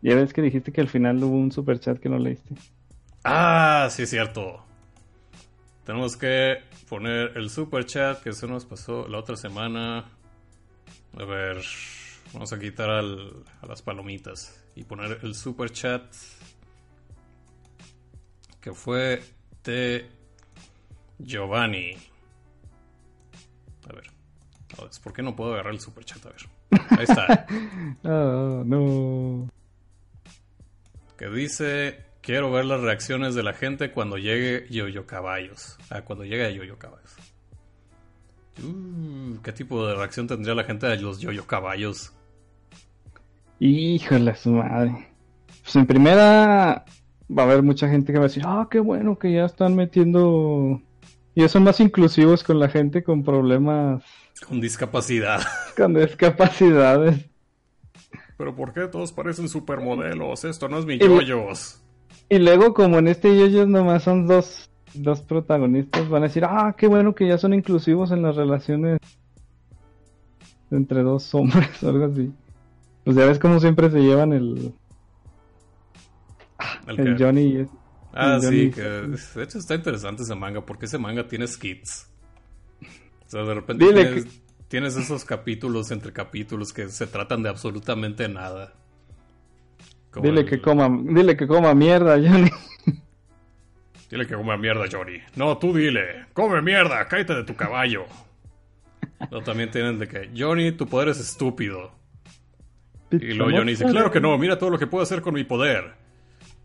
Ya ves que dijiste que al final hubo un super chat que no leíste. Ah, sí, es cierto. Tenemos que poner el super chat que se nos pasó la otra semana. A ver, vamos a quitar al- a las palomitas y poner el super chat que fue de Giovanni. A ver, Oh, ¿Por qué no puedo agarrar el super chat? A ver. Ahí está. *laughs* Ah, no. que dice: Quiero ver las reacciones de la gente cuando llegue Yo-Yo Caballos. Ah, cuando llegue Yo-Yo Caballos. Uh, ¿Qué tipo de reacción tendría la gente de los Yo-Yo Caballos? Híjole, su madre. Pues en primera va a haber mucha gente que va a decir, ah, qué bueno que ya están metiendo... Y son más inclusivos con la gente con problemas, Con discapacidad. *laughs* con discapacidades. Pero ¿por qué todos parecen supermodelos? Esto no es mi yoyos. Y luego, como en este ellos nomás son dos, dos protagonistas, van a decir, ah, qué bueno que ya son inclusivos en las relaciones entre dos hombres *laughs* o algo así. Pues ya ves cómo siempre se llevan el, El el Johnny y es- Ah, el sí, Johnny. que de hecho está interesante ese manga, porque ese manga tiene skits. O sea, de repente tienes, tienes esos capítulos entre capítulos que se tratan de absolutamente nada. Como Dile el- que coma, dile que coma mierda, Johnny. *laughs* Dile que come mierda, Johnny. No, tú dile. Come mierda, cállate de tu caballo. *laughs* No, también tienen de que, Johnny, tu poder es estúpido. Y luego Johnny dice, claro que no, mira todo lo que puedo hacer con mi poder.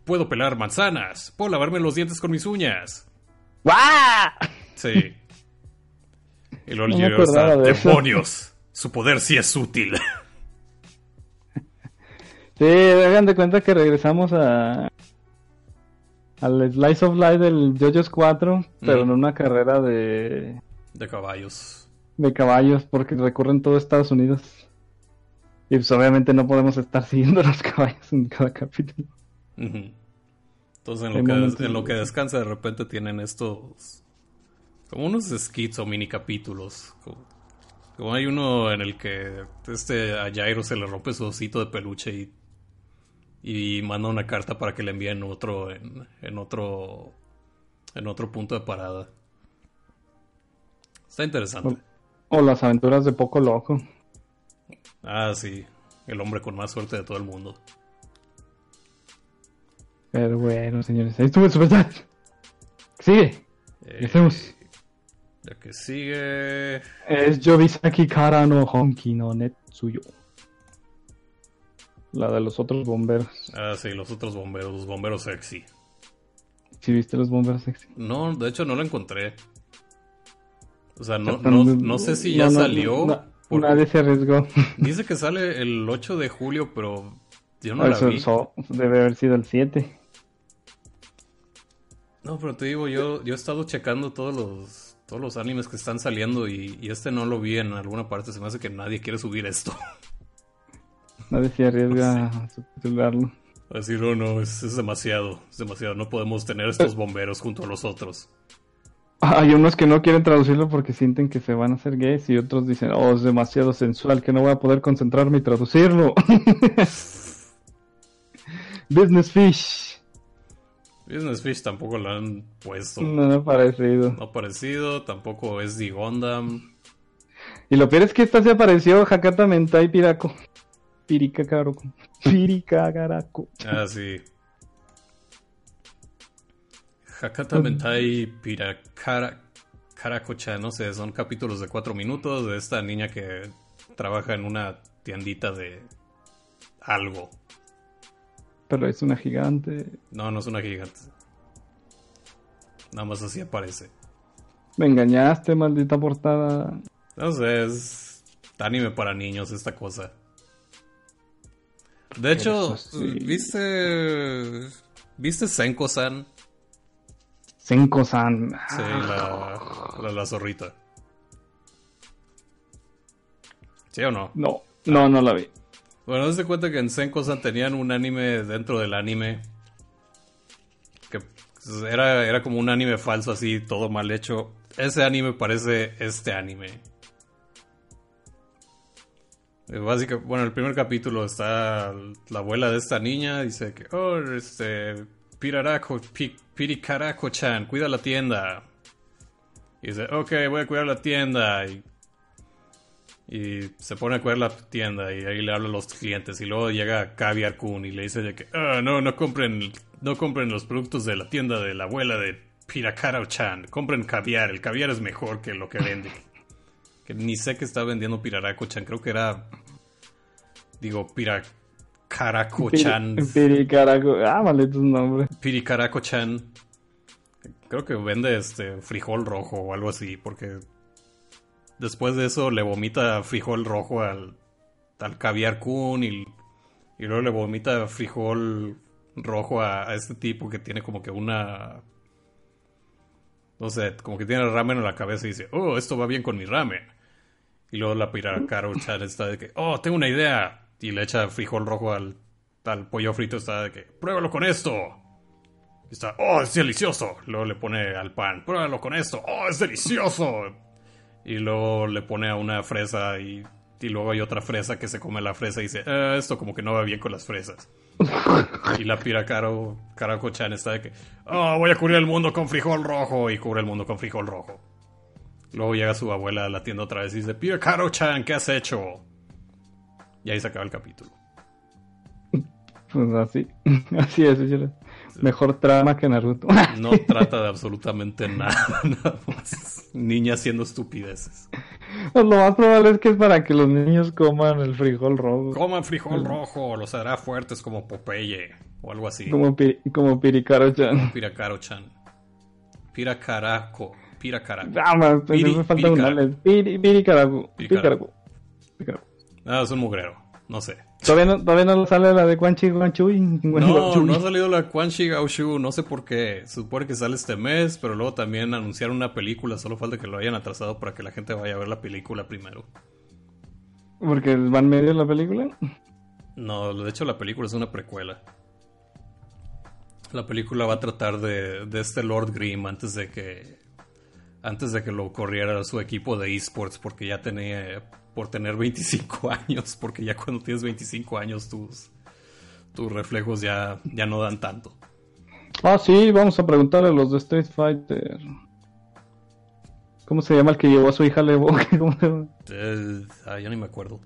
Puedo pelar manzanas, puedo lavarme los dientes con mis uñas. ¡Guau! Sí. Y luego No Johnny está, de demonios. Su poder sí es útil. *laughs* Sí, hagan de cuenta que regresamos a al Slice of Life del JoJo's 4, pero en una carrera de, De caballos. de caballos, porque recorren todo Estados Unidos. Y pues obviamente no podemos estar *laughs* siguiendo los caballos en cada capítulo. Entonces en lo, que, en lo que de- descansa de repente tienen estos como unos skits o mini capítulos. Como, como hay uno en el que este a Jairo se le rompe su osito de peluche y, y manda una carta para que le envíen otro en, en otro en otro punto de parada. Está interesante. O las aventuras de Poco Loco. Ah, sí. El hombre con más suerte de todo el mundo. Pero bueno, señores, ahí estuvo el super chat. Sigue. Eh, ¿Qué hacemos? La que sigue. Es Yobisaki Kara no Honki no Netsuyo. La de los otros bomberos. Ah, sí, los otros bomberos, los bomberos sexy. Si viste los bomberos sexy. No, de hecho no lo encontré. O sea, no, no, no sé si ya no, salió. Porque nadie se arriesgó. *laughs* Dice que sale el 8 de julio, pero yo no la Eso, vi. eso debe haber sido el 7. No, pero te digo, yo, yo he estado checando todos los, todos los animes que están saliendo y, y este no lo vi en alguna parte. Se me hace que nadie quiere subir esto. *laughs* Nadie se arriesga a subtitularlo. A decir, no, no, es, es demasiado, es demasiado. No podemos tener estos bomberos junto a los otros. Hay unos que no quieren traducirlo porque sienten que se van a hacer gays y otros dicen, oh, es demasiado sensual que no voy a poder concentrarme y traducirlo. *laughs* Business Fish. Business Fish tampoco lo han puesto. No me ha parecido. No ha aparecido, tampoco es The Gundam. Y lo peor es que esta se apareció Hakata Mentai Pirako. Pirikakaraku. Pirikagaraku. Ah, sí. Hakata Mentai Pirakara Karakocha, no sé, son capítulos de cuatro minutos de esta niña que trabaja en una tiendita de algo. Pero es una gigante. No, no es una gigante. Nada más así aparece. Me engañaste, maldita portada. No sé, es anime para niños esta cosa. De hecho, sí. ¿viste viste Senko-san? Senko-san. Sí, la, la, la zorrita. ¿Sí o no? No, no, no la vi. Bueno, de cuenta que en Senko-san tenían un anime dentro del anime. Que pues, era, era como un anime falso así, todo mal hecho. Ese anime parece este anime. Eh, Básicamente, bueno, el primer capítulo está la abuela de esta niña, dice que, oh, este, Piraraco, Pi- Piricaraco-chan, cuida la tienda. Y dice, ok, voy a cuidar la tienda. Y, y se pone a cuidar la tienda y ahí le habla a los clientes. Y luego llega Caviar Kun y le dice de que, ah, no, no compren, no compren los productos de la tienda de la abuela de Piracaro-chan. Compren caviar, el caviar es mejor que lo que vende. Que ni sé que está vendiendo Piraraco-chan. Creo que era. Digo, Piracaraco-chan. Piri- Piricaraco. Ah, maldito nombre. Piricaraco-chan. Creo que vende este frijol rojo o algo así. Porque después de eso le vomita frijol rojo al, al caviar kun y, y luego le vomita frijol rojo a, a este tipo que tiene como que una no sé, como que tiene ramen en la cabeza y dice, oh, esto va bien con mi ramen. Y luego la piracaro chan está de que, oh, tengo una idea. Y le echa frijol rojo al, al pollo frito, está de que, pruébalo con esto. Y está, oh, es delicioso. Luego le pone al pan, pruébalo con esto, oh, es delicioso. Y luego le pone a una fresa y, y luego hay otra fresa que se come la fresa y dice, "Eh, esto como que no va bien con las fresas. Y la piracaro Caraco-chan está de que, oh, voy a cubrir el mundo con frijol rojo. Y cubre el mundo con frijol rojo. Luego llega su abuela a la tienda otra vez y dice, Piracaro-chan, ¿qué has hecho? Y ahí se acaba el capítulo. Pues así. *laughs* Así es. Mejor trama que Naruto. *laughs* No trata de absolutamente nada, *laughs* nada más. Niña haciendo estupideces. Pues lo más probable es que es para que los niños coman el frijol rojo. Coman frijol rojo, los hará fuertes como Popeye o algo así. Como, pi- como Piricaro-chan. Piracaro-chan. Piracaraco. Piracaraco. Ah, man, pues, me falta un piricaraco. Piricaraco. Piricaraco. Ah, es un mugrero. No sé. Todavía no, todavía no sale la de Quan Chi Quan Chui. No, no ha salido la Quan Chi Gao Shu, no sé por qué. Supone que sale este mes, pero luego también anunciaron una película, solo falta que lo hayan atrasado para que la gente vaya a ver la película primero. Porque van medio la película. No, de hecho la película es una precuela. La película va a tratar de, de este Lord Grimm antes de que antes de que lo corriera su equipo de esports porque ya tenía por tener 25 *laughs* años, porque ya cuando tienes 25 años tus tus reflejos ya ya no dan tanto. Ah, sí, vamos a preguntarle a los de Street Fighter. ¿Cómo se llama el que llevó a su hija al Evo? *laughs* ¿Cómo se llama? Eh, ah, yo ni me acuerdo.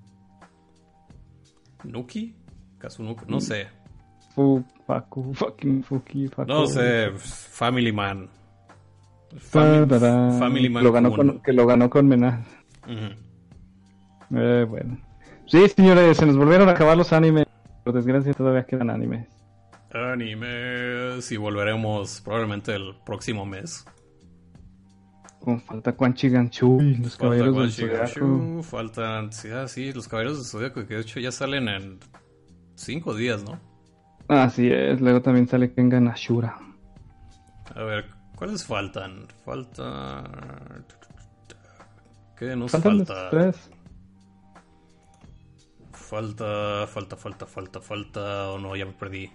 ¿Nuki? No sé. Fucking Fuki. No sé, Family Man. Ta, Fami- ta, ta. Family Man. Lo ganó con, que lo ganó con Menaz. Eh, bueno. Sí, señores, se nos volvieron a acabar los animes. Por desgracia todavía quedan animes. Animes y volveremos probablemente el próximo mes. Con falta Quan Chi Ganchu y los Falta caballeros Quan del Zodiaco. Faltan, sí, ah, sí, los caballeros del Zodíaco, que de hecho ya salen en cinco días, ¿no? Así es, luego también sale Kengan Ashura. A ver, ¿cuáles faltan? Falta... ¿Qué nos Faltan los falta? tres. Falta, falta, falta, falta, falta, o no, ya me perdí.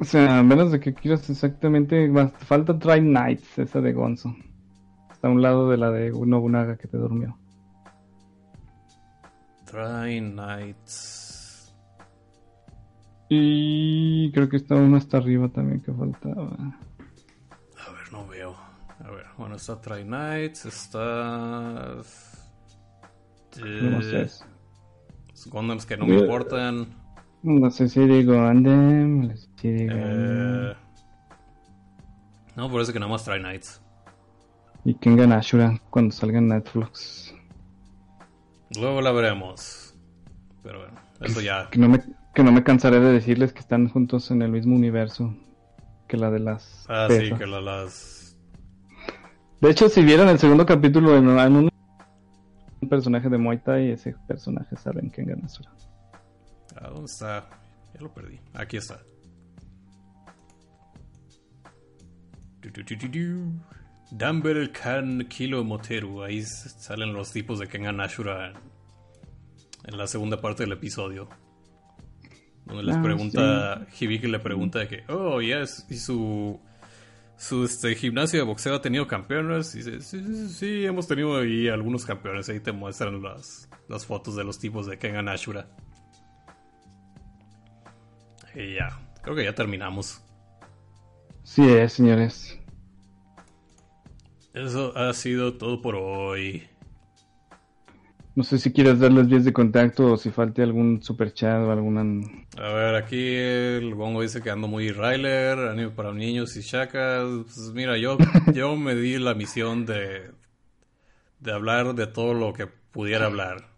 O sea, a menos de que quieras exactamente. Falta Try Nights, esa de Gonzo. Está a un lado de la de Nobunaga que te durmió. Try Nights. Y creo que está uno hasta arriba también que faltaba. No veo. A ver, bueno, está Try Nights, está... No sé. Eh, Gundams que no me Eh, importan. No sé si digo Andem, no sé si digo Eh, no, parece que nada más Try Nights. Y Kengan Ashura cuando salga en Netflix. Luego la veremos. Pero bueno, eso ya. Que no me, que no me cansaré de decirles que están juntos en el mismo universo que la de las. Ah, sí, que la- las. De hecho, si vieron el segundo capítulo en, en un, un personaje de Muay Thai, ese personaje sale en Kengan Ashura. ¿A dónde está? Ya lo perdí. Aquí está. Du, du, du, du, du. Dumbbell Kan Kilo Moteru. Ahí salen los tipos de Kengan Ashura en, en la segunda parte del episodio. Donde les Ah, pregunta, Hibiki le pregunta de que, oh, yes, y su, su este, gimnasio de boxeo ha tenido campeones. Y dice, sí, sí, sí, hemos tenido ahí algunos campeones. Ahí te muestran las, las fotos de los tipos de Kengan Ashura. Y ya, creo que ya terminamos. Sí es, señores. Eso ha sido todo por hoy. No sé si quieres darles vías de contacto o si falte algún super chat o alguna. A ver, aquí el Bongo dice que ando muy Ryler, anime para niños y chacas. Pues mira, yo, *laughs* yo me di la misión de, de hablar de todo lo que pudiera hablar.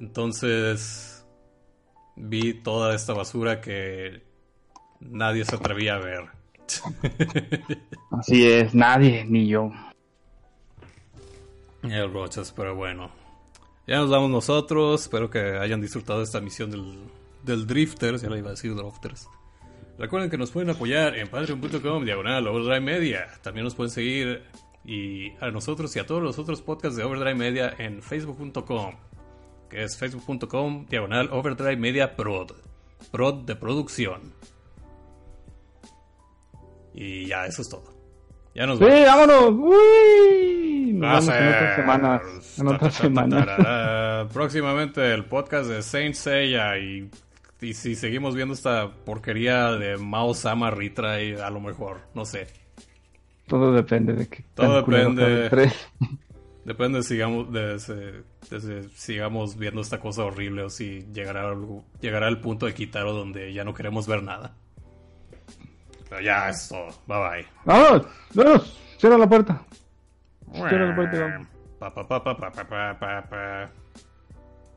Entonces vi toda esta basura que nadie se atrevía a ver. Así es, nadie, ni yo. El Rochas, pero bueno. Ya nos vamos nosotros. Espero que hayan disfrutado esta misión del, del Drifters. Ya le iba a decir Drifters. Recuerden que nos pueden apoyar en patreon.com diagonal Overdrive Media. También nos pueden seguir y a nosotros y a todos los otros podcasts de Overdrive Media en facebook.com, que es facebook.com diagonal Overdrive Media Prod. Prod de producción. Y ya, eso es todo. Ya nos Sí, vamos. vámonos. Uy, nos vemos en otras semanas. En otras semanas. Próximamente el podcast de Saint Seiya y, y si seguimos viendo esta porquería de Mao Sama Retry, a lo mejor, no sé. Todo depende de que. Todo depende. *laughs* Depende de, sigamos, de, sigamos viendo esta cosa horrible o si llegará, llegará el punto de Kitaro donde ya no queremos ver nada. Pero ya, es todo. Bye bye. Vámonos, vámonos. Cierra la puerta. Bueno,